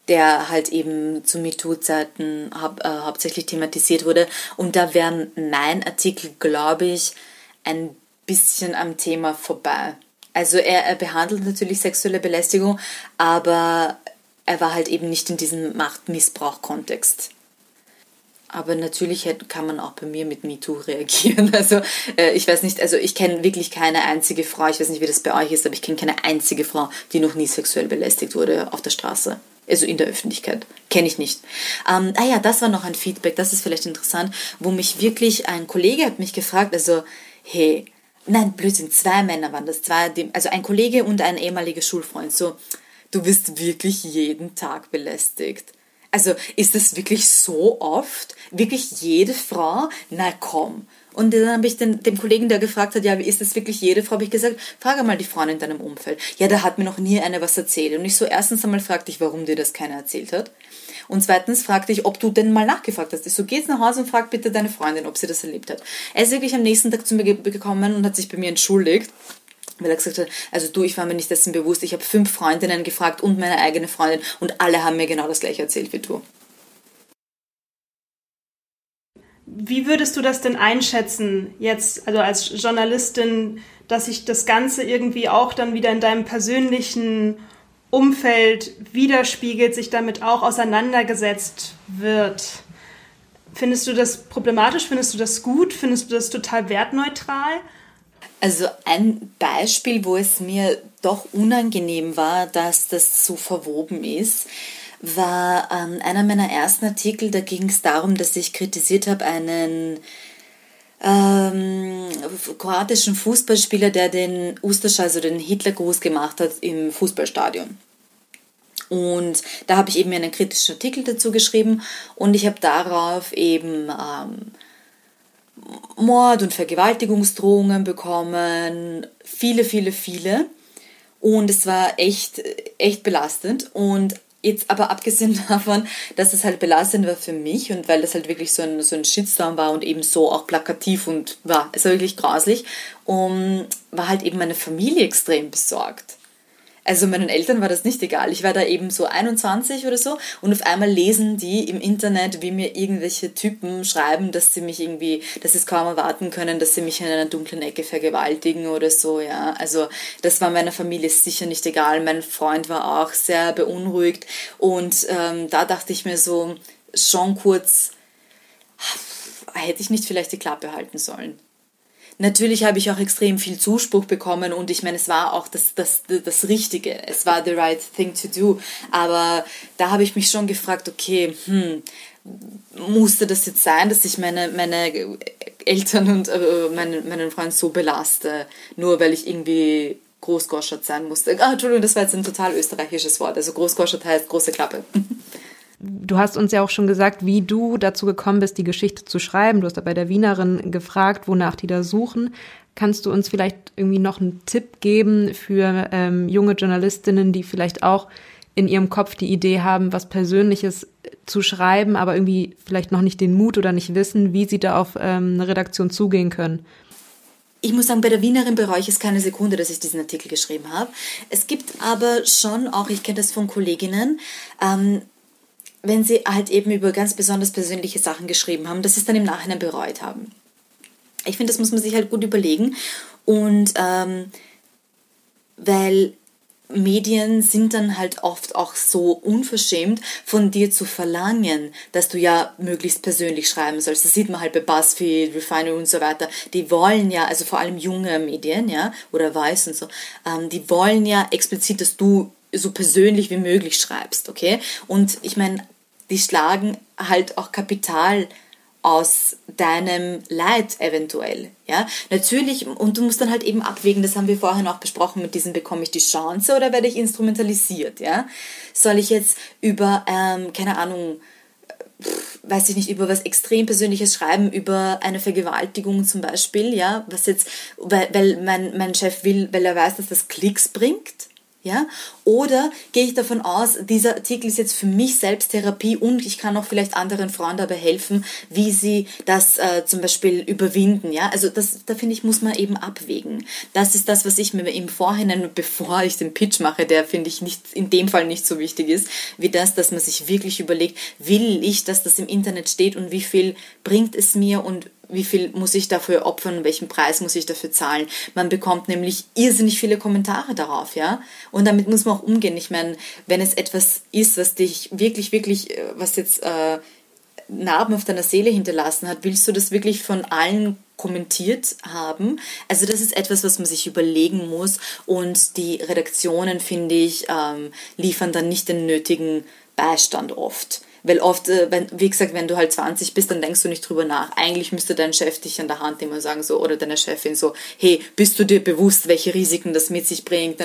der halt eben zu MeToo-Zeiten hau äh, hauptsächlich thematisiert wurde. Und da wäre mein Artikel, glaube ich, ein bisschen am Thema vorbei. Also er, er behandelt natürlich sexuelle Belästigung, aber er war halt eben nicht in diesem Machtmissbrauch-Kontext. Aber natürlich kann man auch bei mir mit MeToo reagieren. Also äh, ich weiß nicht, also ich kenne wirklich keine einzige Frau, ich weiß nicht, wie das bei euch ist, aber ich kenne keine einzige Frau, die noch nie sexuell belästigt wurde auf der Straße. Also in der Öffentlichkeit. Kenne ich nicht. Ähm, ah ja, das war noch ein Feedback, das ist vielleicht interessant, wo mich wirklich ein Kollege hat mich gefragt, also hey, nein, Blödsinn, zwei Männer waren das, zwei, also ein Kollege und ein ehemaliger Schulfreund, so, du bist wirklich jeden Tag belästigt. Also ist das wirklich so oft? Wirklich jede Frau? Na komm. Und dann habe ich den, dem Kollegen, der gefragt hat, ja, ist das wirklich jede Frau, habe ich gesagt, frage mal die Frauen in deinem Umfeld. Ja, da hat mir noch nie eine was erzählt. Und ich so, erstens einmal fragte ich, warum dir das keiner erzählt hat. Und zweitens fragte ich, ob du denn mal nachgefragt hast. So, geht's nach Hause und frag bitte deine Freundin, ob sie das erlebt hat. Er ist wirklich am nächsten Tag zu mir gekommen und hat sich bei mir entschuldigt weil er gesagt hat, also du, ich war mir nicht dessen bewusst, ich habe fünf Freundinnen gefragt und meine eigene Freundin und alle haben mir genau das gleiche erzählt wie du. Wie würdest du das denn einschätzen, jetzt, also als Journalistin, dass sich das Ganze irgendwie auch dann wieder in deinem persönlichen Umfeld widerspiegelt, sich damit auch auseinandergesetzt wird? Findest du das problematisch? Findest du das gut? Findest du das total wertneutral? Also ein Beispiel, wo es mir doch unangenehm war, dass das so verwoben ist, war ähm, einer meiner ersten Artikel, da ging es darum, dass ich kritisiert habe einen ähm, kroatischen Fußballspieler, der den Usterschall, also den Hitlergruß gemacht hat im Fußballstadion. Und da habe ich eben einen kritischen Artikel dazu geschrieben und ich habe darauf eben ähm, Mord- und Vergewaltigungsdrohungen bekommen, viele, viele, viele. Und es war echt, echt belastend. Und jetzt aber abgesehen davon, dass es halt belastend war für mich und weil das halt wirklich so ein, so ein Shitstorm war und eben so auch plakativ und war, es war wirklich grauslich, um, war halt eben meine Familie extrem besorgt. Also meinen Eltern war das nicht egal. Ich war da eben so 21 oder so und auf einmal lesen die im Internet, wie mir irgendwelche Typen schreiben, dass sie mich irgendwie, dass sie es kaum erwarten können, dass sie mich in einer dunklen Ecke vergewaltigen oder so, ja. Also das war meiner Familie sicher nicht egal. Mein Freund war auch sehr beunruhigt und ähm, da dachte ich mir so schon kurz, hätte ich nicht vielleicht die Klappe halten sollen. Natürlich habe ich auch extrem viel Zuspruch bekommen und ich meine, es war auch das, das, das Richtige. Es war the right thing to do. Aber da habe ich mich schon gefragt, okay, hm, musste das jetzt sein, dass ich meine, meine Eltern und äh, meinen, meinen Freund so belaste, nur weil ich irgendwie großgoschert sein musste. Ah, Entschuldigung, das war jetzt ein total österreichisches Wort. Also großgoschert heißt große Klappe. Du hast uns ja auch schon gesagt, wie du dazu gekommen bist, die Geschichte zu schreiben. Du hast da bei der Wienerin gefragt, wonach die da suchen. Kannst du uns vielleicht irgendwie noch einen Tipp geben für ähm, junge Journalistinnen, die vielleicht auch in ihrem Kopf die Idee haben, was Persönliches zu schreiben, aber irgendwie vielleicht noch nicht den Mut oder nicht wissen, wie sie da auf ähm, eine Redaktion zugehen können? Ich muss sagen, bei der Wienerin bereue ich es keine Sekunde, dass ich diesen Artikel geschrieben habe. Es gibt aber schon auch, ich kenne das von Kolleginnen, ähm, wenn sie halt eben über ganz besonders persönliche Sachen geschrieben haben, dass sie es dann im Nachhinein bereut haben. Ich finde, das muss man sich halt gut überlegen. Und ähm, weil Medien sind dann halt oft auch so unverschämt, von dir zu verlangen, dass du ja möglichst persönlich schreiben sollst. Das sieht man halt bei BuzzFeed, Refinery und so weiter. Die wollen ja, also vor allem junge Medien, ja, oder Weiß und so, ähm, die wollen ja explizit, dass du so persönlich wie möglich schreibst, okay? Und ich meine, die schlagen halt auch Kapital aus deinem Leid eventuell. Ja, natürlich, und du musst dann halt eben abwägen, das haben wir vorhin auch besprochen, mit diesem bekomme ich die Chance oder werde ich instrumentalisiert, ja? Soll ich jetzt über, ähm, keine Ahnung, weiß ich nicht, über was extrem Persönliches schreiben, über eine Vergewaltigung zum Beispiel, ja, was jetzt, weil, weil mein, mein Chef will, weil er weiß, dass das Klicks bringt, ja? Oder gehe ich davon aus, dieser Artikel ist jetzt für mich selbst Therapie und ich kann auch vielleicht anderen Frauen dabei helfen, wie sie das äh, zum Beispiel überwinden. Ja? Also das, da finde ich, muss man eben abwägen. Das ist das, was ich mir im Vorhinein, bevor ich den Pitch mache, der finde ich nicht, in dem Fall nicht so wichtig ist, wie das, dass man sich wirklich überlegt, will ich, dass das im Internet steht und wie viel bringt es mir und wie viel muss ich dafür opfern, welchen Preis muss ich dafür zahlen. Man bekommt nämlich irrsinnig viele Kommentare darauf, ja. Und damit muss man auch umgehen. Ich meine, wenn es etwas ist, was dich wirklich, wirklich, äh, was jetzt äh, Narben auf deiner Seele hinterlassen hat, willst du das wirklich von allen kommentiert haben. Also das ist etwas, was man sich überlegen muss und die Redaktionen, finde ich, ähm, liefern dann nicht den nötigen Beistand oft. Weil oft, äh, wenn, wie gesagt, wenn du halt 20 bist, dann denkst du nicht drüber nach. Eigentlich müsste dein Chef dich an der Hand nehmen und sagen so, oder deine Chefin so, hey, bist du dir bewusst, welche Risiken das mit sich bringt?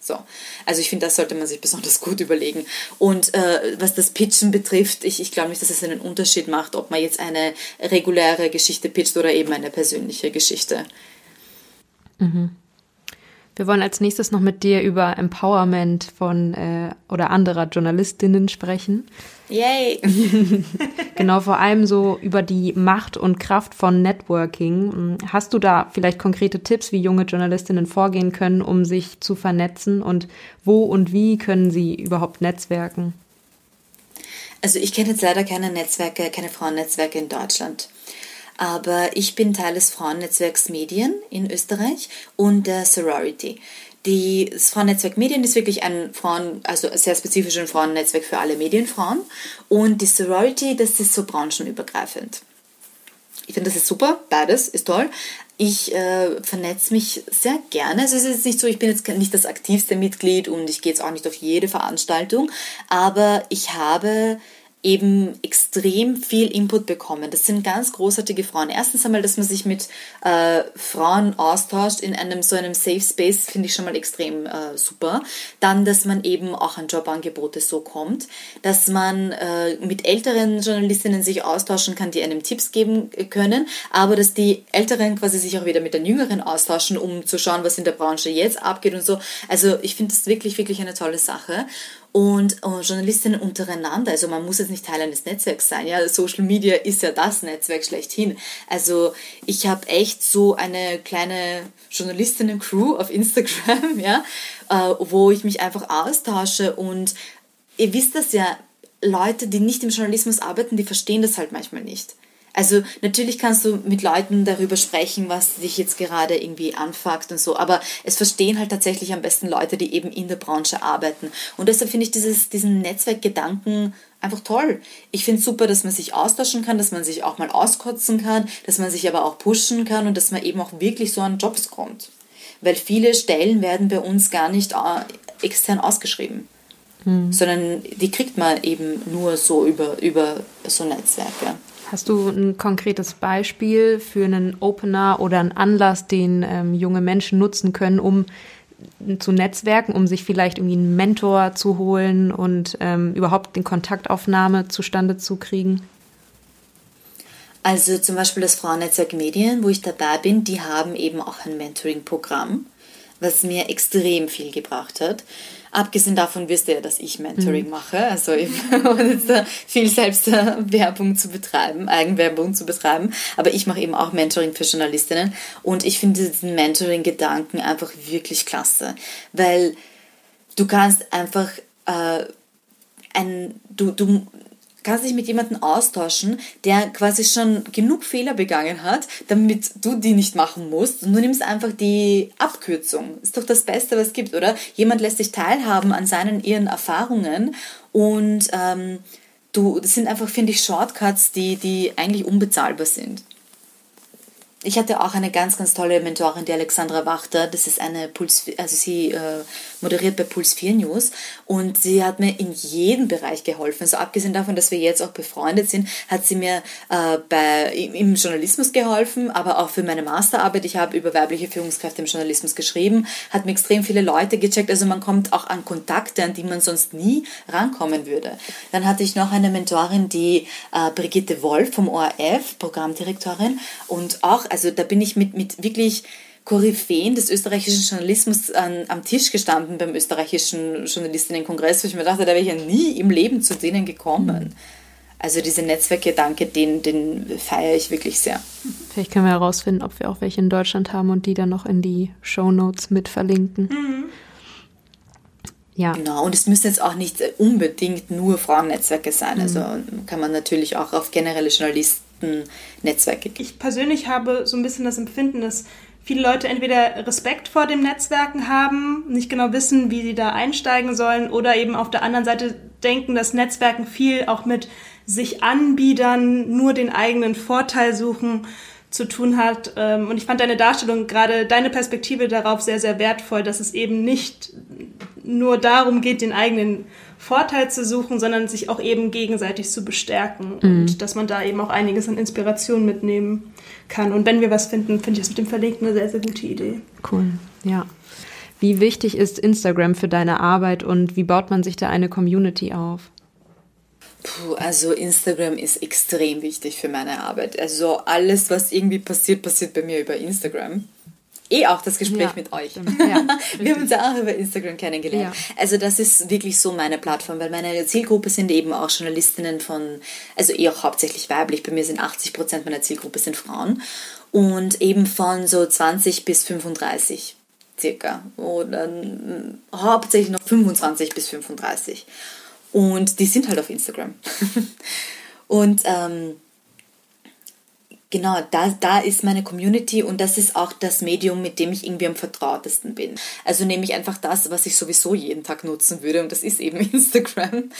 So. Also ich finde, das sollte man sich besonders gut überlegen. Und äh, was das Pitchen betrifft, ich, ich glaube nicht, dass es einen Unterschied macht, ob man jetzt eine reguläre Geschichte pitcht oder eben eine persönliche Geschichte. Mhm. Wir wollen als nächstes noch mit dir über Empowerment von äh, oder anderer Journalistinnen sprechen. Yay! genau, vor allem so über die Macht und Kraft von Networking. Hast du da vielleicht konkrete Tipps, wie junge Journalistinnen vorgehen können, um sich zu vernetzen und wo und wie können sie überhaupt netzwerken? Also ich kenne jetzt leider keine Netzwerke, keine Frauennetzwerke in Deutschland. Aber ich bin Teil des Frauennetzwerks Medien in Österreich und der Sorority. Die, das Frauennetzwerk Medien ist wirklich ein Frauen, also sehr spezifisches Frauennetzwerk für alle Medienfrauen. Und die Sorority, das ist so branchenübergreifend. Ich finde, das ist super, beides ist toll. Ich äh, vernetze mich sehr gerne. Also es ist nicht so, ich bin jetzt nicht das aktivste Mitglied und ich gehe jetzt auch nicht auf jede Veranstaltung, aber ich habe eben extrem viel Input bekommen. Das sind ganz großartige Frauen. Erstens einmal, dass man sich mit äh, Frauen austauscht in einem so einem Safe Space, finde ich schon mal extrem äh, super. Dann, dass man eben auch an Jobangebote so kommt, dass man äh, mit älteren Journalistinnen sich austauschen kann, die einem Tipps geben können, aber dass die Älteren quasi sich auch wieder mit den Jüngeren austauschen, um zu schauen, was in der Branche jetzt abgeht und so. Also ich finde das wirklich, wirklich eine tolle Sache und, und Journalistinnen untereinander. Also man muss jetzt nicht Teil eines Netzwerks sein. Ja, Social Media ist ja das Netzwerk schlechthin. Also ich habe echt so eine kleine Journalistinnen-Crew auf Instagram, ja, äh, wo ich mich einfach austausche und ihr wisst das ja, Leute, die nicht im Journalismus arbeiten, die verstehen das halt manchmal nicht. Also natürlich kannst du mit Leuten darüber sprechen, was dich jetzt gerade irgendwie anfuckt und so, aber es verstehen halt tatsächlich am besten Leute, die eben in der Branche arbeiten. Und deshalb finde ich dieses, diesen Netzwerkgedanken einfach toll. Ich finde es super, dass man sich austauschen kann, dass man sich auch mal auskotzen kann, dass man sich aber auch pushen kann und dass man eben auch wirklich so an Jobs kommt. Weil viele Stellen werden bei uns gar nicht äh, extern ausgeschrieben. Hm. Sondern die kriegt man eben nur so über, über so Netzwerke. Hast du ein konkretes Beispiel für einen Opener oder einen Anlass, den ähm, junge Menschen nutzen können, um zu Netzwerken, um sich vielleicht irgendwie einen Mentor zu holen und ähm, überhaupt den Kontaktaufnahme zustande zu kriegen? Also zum Beispiel das Frauennetzwerk Medien, wo ich dabei bin, die haben eben auch ein Mentoring-Programm, was mir extrem viel gebracht hat. Abgesehen davon wirst du ja, dass ich Mentoring mhm. mache, also eben jetzt viel Selbstwerbung zu betreiben, Eigenwerbung zu betreiben, aber ich mache eben auch Mentoring für Journalistinnen. Und ich finde diesen Mentoring-Gedanken einfach wirklich klasse, weil du kannst einfach äh, ein, du, du, kannst dich mit jemandem austauschen, der quasi schon genug Fehler begangen hat, damit du die nicht machen musst. Und du nimmst einfach die Abkürzung. Ist doch das Beste, was es gibt, oder? Jemand lässt dich teilhaben an seinen, ihren Erfahrungen und ähm, du, das sind einfach, finde ich, Shortcuts, die, die eigentlich unbezahlbar sind ich hatte auch eine ganz, ganz tolle Mentorin, die Alexandra Wachter. Das ist eine Puls, also sie äh, moderiert bei Puls 4 News und sie hat mir in jedem Bereich geholfen. So also abgesehen davon, dass wir jetzt auch befreundet sind, hat sie mir äh, bei, im Journalismus geholfen, aber auch für meine Masterarbeit. Ich habe über weibliche Führungskräfte im Journalismus geschrieben, hat mir extrem viele Leute gecheckt. Also man kommt auch an Kontakte, an die man sonst nie rankommen würde. Dann hatte ich noch eine Mentorin, die äh, Brigitte Wolf vom ORF, Programmdirektorin und auch also da bin ich mit, mit wirklich Koryphäen des österreichischen Journalismus an, am Tisch gestanden beim österreichischen Journalistinnenkongress, wo ich mir dachte, da wäre ich ja nie im Leben zu denen gekommen. Also diese Netzwerkgedanke, den, den feiere ich wirklich sehr. Vielleicht können wir herausfinden, ob wir auch welche in Deutschland haben und die dann noch in die Show Notes mit verlinken. Mhm. Ja. Genau, und es müssen jetzt auch nicht unbedingt nur Frauennetzwerke sein. Mhm. Also kann man natürlich auch auf generelle Journalisten Netzwerke gibt. Ich persönlich habe so ein bisschen das Empfinden, dass viele Leute entweder Respekt vor dem Netzwerken haben, nicht genau wissen, wie sie da einsteigen sollen, oder eben auf der anderen Seite denken, dass Netzwerken viel auch mit sich anbiedern, nur den eigenen Vorteil suchen zu tun hat. Ähm, und ich fand deine Darstellung, gerade deine Perspektive darauf sehr, sehr wertvoll, dass es eben nicht nur darum geht, den eigenen Vorteil zu suchen, sondern sich auch eben gegenseitig zu bestärken mhm. und dass man da eben auch einiges an Inspiration mitnehmen kann. Und wenn wir was finden, finde ich das mit dem Verlinken eine sehr, sehr gute Idee. Cool, ja. Wie wichtig ist Instagram für deine Arbeit und wie baut man sich da eine Community auf? Puh, also Instagram ist extrem wichtig für meine Arbeit. Also alles, was irgendwie passiert, passiert bei mir über Instagram eh auch das Gespräch ja, mit euch. Ja, wir haben uns ja auch über Instagram kennengelernt. Ja. Also das ist wirklich so meine Plattform, weil meine Zielgruppe sind eben auch Journalistinnen von, also eh auch hauptsächlich weiblich. Bei mir sind 80 Prozent meiner Zielgruppe sind Frauen und eben von so 20 bis 35 circa oder mm, hauptsächlich noch 25 bis 35 und die sind halt auf Instagram und ähm, Genau, da, da ist meine Community und das ist auch das Medium, mit dem ich irgendwie am vertrautesten bin. Also nehme ich einfach das, was ich sowieso jeden Tag nutzen würde und das ist eben Instagram.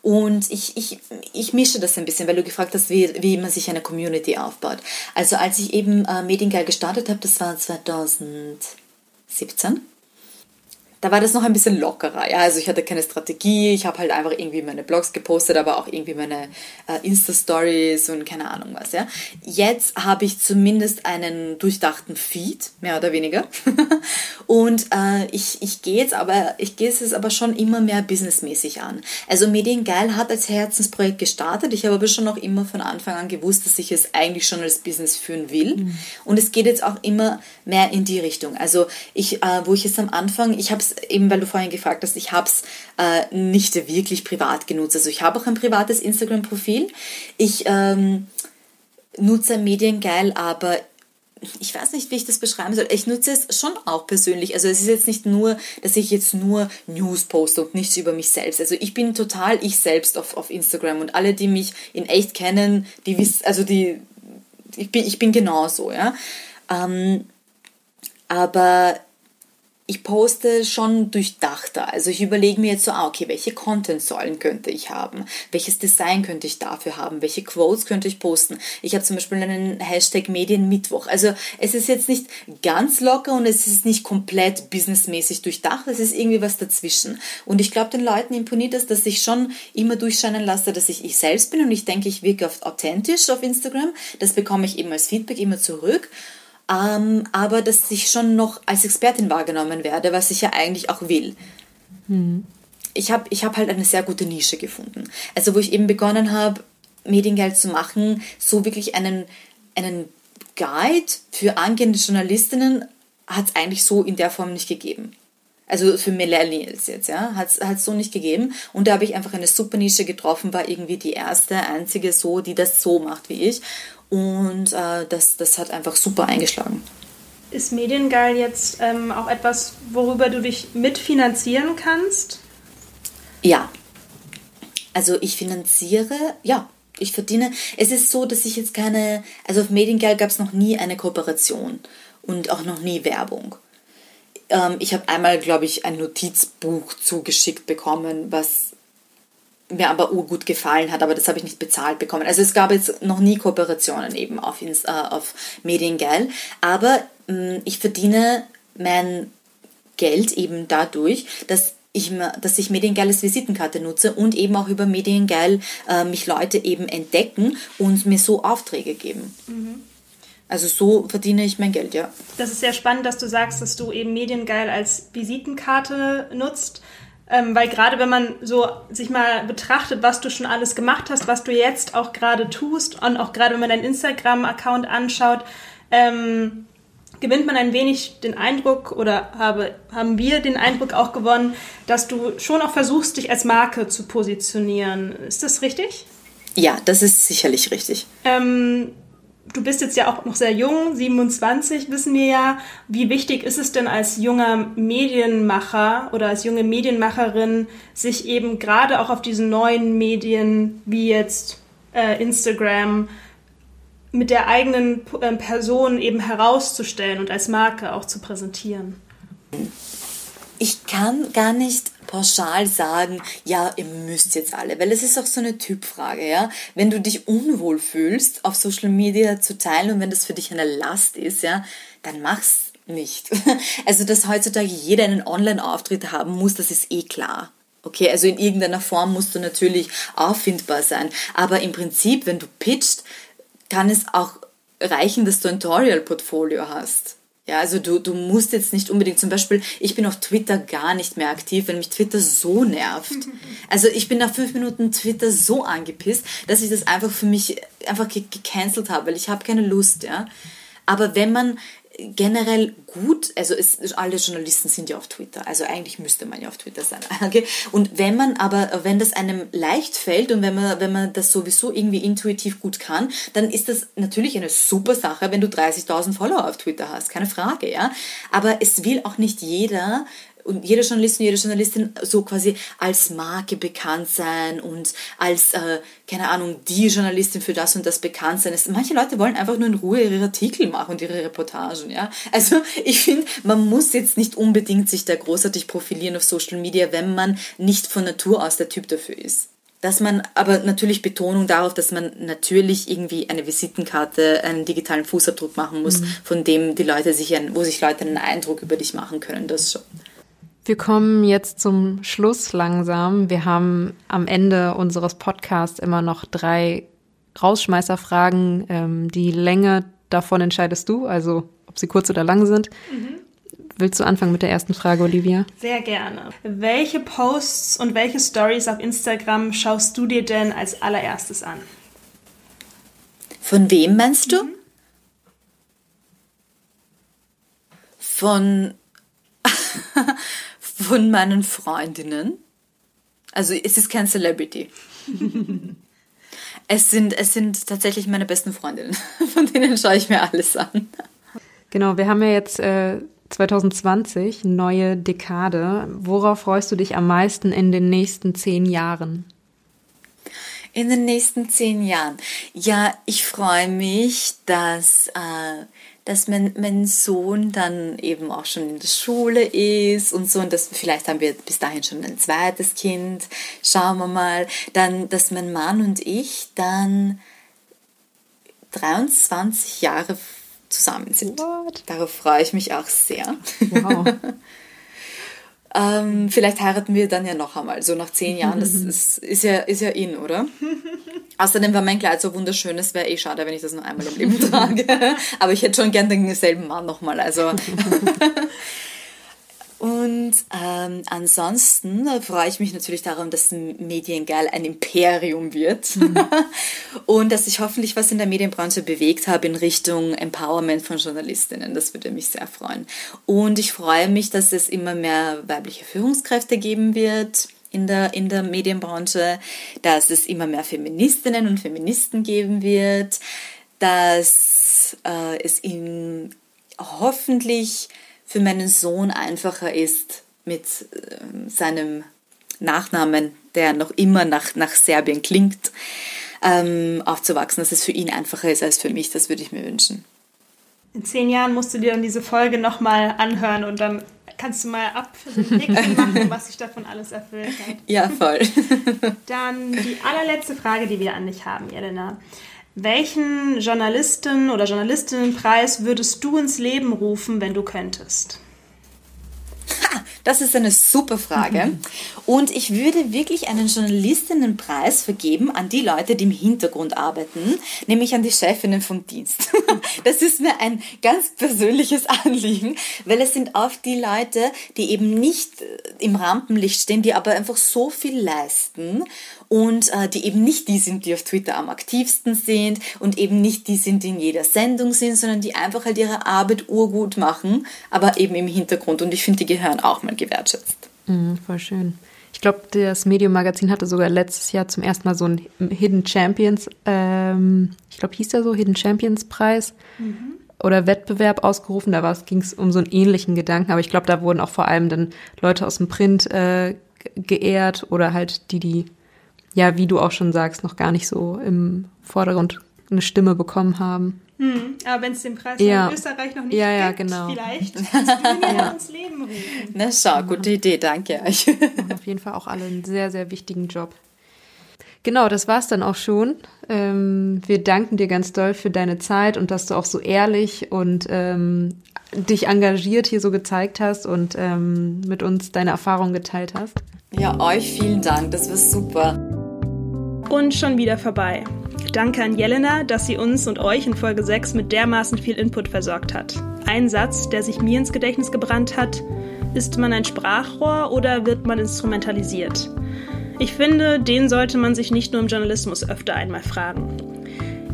Und ich, ich, ich mische das ein bisschen, weil du gefragt hast, wie, wie man sich eine Community aufbaut. Also als ich eben äh, Mediengeil gestartet habe, das war 2017 da war das noch ein bisschen lockerer. Ja, also ich hatte keine Strategie, ich habe halt einfach irgendwie meine Blogs gepostet, aber auch irgendwie meine äh, Insta-Stories und keine Ahnung was. Ja. Jetzt habe ich zumindest einen durchdachten Feed, mehr oder weniger. und äh, ich, ich gehe jetzt aber, ich gehe es aber schon immer mehr businessmäßig an. Also Mediengeil hat als Herzensprojekt gestartet. Ich habe aber schon noch immer von Anfang an gewusst, dass ich es eigentlich schon als Business führen will. Mhm. Und es geht jetzt auch immer mehr in die Richtung. Also ich, äh, wo ich jetzt am Anfang, ich habe es eben weil du vorhin gefragt hast, ich habe es äh, nicht wirklich privat genutzt. Also ich habe auch ein privates Instagram-Profil. Ich ähm, nutze Mediengeil, aber ich weiß nicht, wie ich das beschreiben soll. Ich nutze es schon auch persönlich. Also es ist jetzt nicht nur, dass ich jetzt nur News poste und nichts über mich selbst. Also ich bin total ich selbst auf, auf Instagram und alle, die mich in echt kennen, die wissen, also die, ich bin, ich bin genauso, ja. Ähm, aber ich poste schon durchdachter. Also ich überlege mir jetzt so, ah, okay, welche Content-Säulen könnte ich haben? Welches Design könnte ich dafür haben? Welche Quotes könnte ich posten? Ich habe zum Beispiel einen Hashtag Medienmittwoch. Also es ist jetzt nicht ganz locker und es ist nicht komplett businessmäßig durchdacht. Es ist irgendwie was dazwischen. Und ich glaube, den Leuten imponiert das, dass ich schon immer durchscheinen lasse, dass ich ich selbst bin und ich denke, ich wirke oft authentisch auf Instagram. Das bekomme ich eben als Feedback immer zurück. Ähm, aber dass ich schon noch als Expertin wahrgenommen werde, was ich ja eigentlich auch will. Mhm. Ich habe ich hab halt eine sehr gute Nische gefunden. Also wo ich eben begonnen habe, Mediengeld zu machen, so wirklich einen, einen Guide für angehende Journalistinnen hat es eigentlich so in der Form nicht gegeben. Also für Millennials jetzt, ja, hat es so nicht gegeben. Und da habe ich einfach eine super Nische getroffen, war irgendwie die erste, einzige so, die das so macht wie ich. Und äh, das, das hat einfach super eingeschlagen. Ist Mediengeil jetzt ähm, auch etwas, worüber du dich mitfinanzieren kannst? Ja. Also ich finanziere, ja, ich verdiene. Es ist so, dass ich jetzt keine, also auf Mediengeil gab es noch nie eine Kooperation und auch noch nie Werbung. Ähm, ich habe einmal, glaube ich, ein Notizbuch zugeschickt bekommen, was mir aber urgut gefallen hat, aber das habe ich nicht bezahlt bekommen. Also es gab jetzt noch nie Kooperationen eben auf, äh, auf Mediengel, aber mh, mm, ich verdiene mein Geld eben dadurch, dass ich, dass ich Mediengeil als Visitenkarte nutze und eben auch über Mediengeil äh, mich Leute eben entdecken und mir so Aufträge geben. Mhm. Also so verdiene ich mein Geld, ja. Das ist sehr spannend, dass du sagst, dass du eben Mediengeil als Visitenkarte nutzt. Ähm, weil gerade wenn man so sich mal betrachtet, was du schon alles gemacht hast, was du jetzt auch gerade tust und auch gerade wenn man deinen Instagram-Account anschaut, ähm, gewinnt man ein wenig den Eindruck oder habe, haben wir den Eindruck auch gewonnen, dass du schon auch versuchst, dich als Marke zu positionieren. Ist das richtig? Ja, das ist sicherlich richtig. Ähm, du bist jetzt ja auch noch sehr jung, 27 wissen wir ja. Wie wichtig ist es denn als junger Medienmacher oder als junge Medienmacherin, sich eben gerade auch auf diesen neuen Medien wie jetzt äh, Instagram mit der eigenen äh, Person eben herauszustellen und als Marke auch zu präsentieren? Ich kann gar nicht pauschal sagen, ja, ihr müsst jetzt alle, weil es ist auch so eine Typfrage, ja. Wenn du dich unwohl fühlst, auf Social Media zu teilen und wenn das für dich eine Last ist, ja, dann mach's nicht. Also, dass heutzutage jeder einen Online-Auftritt haben muss, das ist eh klar. Okay, also in irgendeiner Form musst du natürlich auffindbar sein. Aber im Prinzip, wenn du pitcht, kann es auch reichen, dass du ein Tutorial-Portfolio hast. Ja, also du, du musst jetzt nicht unbedingt, zum Beispiel, ich bin auf Twitter gar nicht mehr aktiv, weil mich Twitter so nervt. Also ich bin nach fünf Minuten Twitter so angepisst, dass ich das einfach für mich einfach gecancelt habe, weil ich habe keine Lust, ja. Aber wenn man generell gut, also es, alle Journalisten sind ja auf Twitter, also eigentlich müsste man ja auf Twitter sein. Okay? Und wenn man aber, wenn das einem leicht fällt und wenn man, wenn man das sowieso irgendwie intuitiv gut kann, dann ist das natürlich eine super Sache, wenn du 30.000 Follower auf Twitter hast, keine Frage, ja. Aber es will auch nicht jeder und jeder Journalist und jede Journalistin so quasi als Marke bekannt sein und als, äh, keine Ahnung, die Journalistin für das und das bekannt sein. Es, manche Leute wollen einfach nur in Ruhe ihre Artikel machen und ihre Reportagen, ja. Also ich finde, man muss jetzt nicht unbedingt sich da großartig profilieren auf Social Media, wenn man nicht von Natur aus der Typ dafür ist dass man aber natürlich Betonung darauf, dass man natürlich irgendwie eine Visitenkarte, einen digitalen Fußabdruck machen muss, mhm. von dem die Leute sich, ein, wo sich Leute einen Eindruck über dich machen können, das schon. Wir kommen jetzt zum Schluss langsam. Wir haben am Ende unseres Podcasts immer noch drei Rausschmeißerfragen. Ähm, die Länge davon entscheidest du, also ob sie kurz oder lang sind. Mhm. Willst du anfangen mit der ersten Frage, Olivia? Sehr gerne. Welche Posts und welche Stories auf Instagram schaust du dir denn als allererstes an? Von wem meinst du? Mhm. Von von meinen Freundinnen. Also es ist kein Celebrity. es, sind, es sind tatsächlich meine besten Freundinnen. Von denen schaue ich mir alles an. Genau, wir haben ja jetzt äh, 2020, neue Dekade. Worauf freust du dich am meisten in den nächsten zehn Jahren? In den nächsten zehn Jahren. Ja, ich freue mich, dass äh, dass mein, mein Sohn dann eben auch schon in der Schule ist und so und das, vielleicht haben wir bis dahin schon ein zweites Kind, schauen wir mal. Dann, dass mein Mann und ich dann 23 Jahre zusammen sind. What? Darauf freue ich mich auch sehr. Wow. Ähm, vielleicht heiraten wir dann ja noch einmal, so nach zehn Jahren. Das ist, ist, ja, ist ja in, oder? Außerdem war mein Kleid so wunderschön, es wäre eh schade, wenn ich das nur einmal im Leben trage. Aber ich hätte schon gern denselben Mann nochmal. Also. Und ähm, ansonsten freue ich mich natürlich darum, dass Mediengeil ein Imperium wird mhm. und dass ich hoffentlich was in der Medienbranche bewegt habe in Richtung Empowerment von Journalistinnen. Das würde mich sehr freuen. Und ich freue mich, dass es immer mehr weibliche Führungskräfte geben wird in der, in der Medienbranche, dass es immer mehr Feministinnen und Feministen geben wird, dass äh, es in hoffentlich für meinen Sohn einfacher ist mit äh, seinem Nachnamen, der noch immer nach, nach Serbien klingt, ähm, aufzuwachsen, dass es für ihn einfacher ist als für mich. Das würde ich mir wünschen. In zehn Jahren musst du dir dann diese Folge nochmal anhören und dann kannst du mal abnicken machen, was sich davon alles erfüllt hat. Ja, voll. Dann die allerletzte Frage, die wir an dich haben, Jelena. Welchen Journalisten- oder Journalistinnenpreis würdest du ins Leben rufen, wenn du könntest? Das ist eine super Frage. Und ich würde wirklich einen Journalistinnenpreis vergeben an die Leute, die im Hintergrund arbeiten, nämlich an die Chefinnen vom Dienst. Das ist mir ein ganz persönliches Anliegen, weil es sind oft die Leute, die eben nicht äh, im Rampenlicht stehen, die aber einfach so viel leisten und äh, die eben nicht die sind, die auf Twitter am aktivsten sind und eben nicht die sind, die in jeder Sendung sind, sondern die einfach halt ihre Arbeit urgut machen, aber eben im Hintergrund. Und ich finde, die gehören auch mal gewertschätzt. Mhm, voll schön. Ich glaube, das Medium-Magazin hatte sogar letztes Jahr zum ersten Mal so einen Hidden Champions, ähm, ich glaube, hieß der so, Hidden Champions Preis. Mhm oder Wettbewerb ausgerufen. Da ging es um so einen ähnlichen Gedanken, aber ich glaube, da wurden auch vor allem dann Leute aus dem Print äh, geehrt oder halt die, die ja, wie du auch schon sagst, noch gar nicht so im Vordergrund eine Stimme bekommen haben. Hm, aber wenn es den Preis ja. in Österreich noch nicht ja, ja, gibt, genau. vielleicht kannst du ihn ja. ins Leben rufen. Na schau, gute Idee, danke euch. Auf jeden Fall auch alle einen sehr, sehr wichtigen Job. Genau, das war's dann auch schon. Ähm, wir danken dir ganz doll für deine Zeit und dass du auch so ehrlich und ähm, dich engagiert hier so gezeigt hast und ähm, mit uns deine Erfahrungen geteilt hast. Ja, euch vielen Dank, das war super. Und schon wieder vorbei. Danke an Jelena, dass sie uns und euch in Folge 6 mit dermaßen viel Input versorgt hat. Ein Satz, der sich mir ins Gedächtnis gebrannt hat, ist man ein Sprachrohr oder wird man instrumentalisiert? Ich finde, den sollte man sich nicht nur im Journalismus öfter einmal fragen.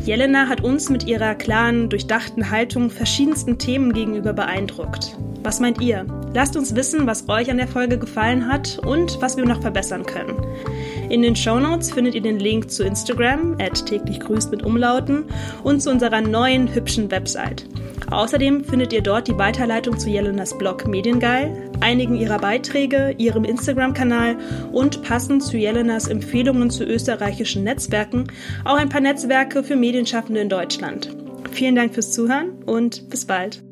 Jelena hat uns mit ihrer klaren, durchdachten Haltung verschiedensten Themen gegenüber beeindruckt. Was meint ihr? Lasst uns wissen, was euch an der Folge gefallen hat und was wir noch verbessern können. In den Shownotes findet ihr den Link zu Instagram, täglich grüßt mit Umlauten, und zu unserer neuen hübschen Website. Außerdem findet ihr dort die Weiterleitung zu Jelenas Blog Mediengeil, einigen ihrer Beiträge, ihrem Instagram-Kanal und passend zu Jelenas Empfehlungen zu österreichischen Netzwerken auch ein paar Netzwerke für Medienschaffende in Deutschland. Vielen Dank fürs Zuhören und bis bald.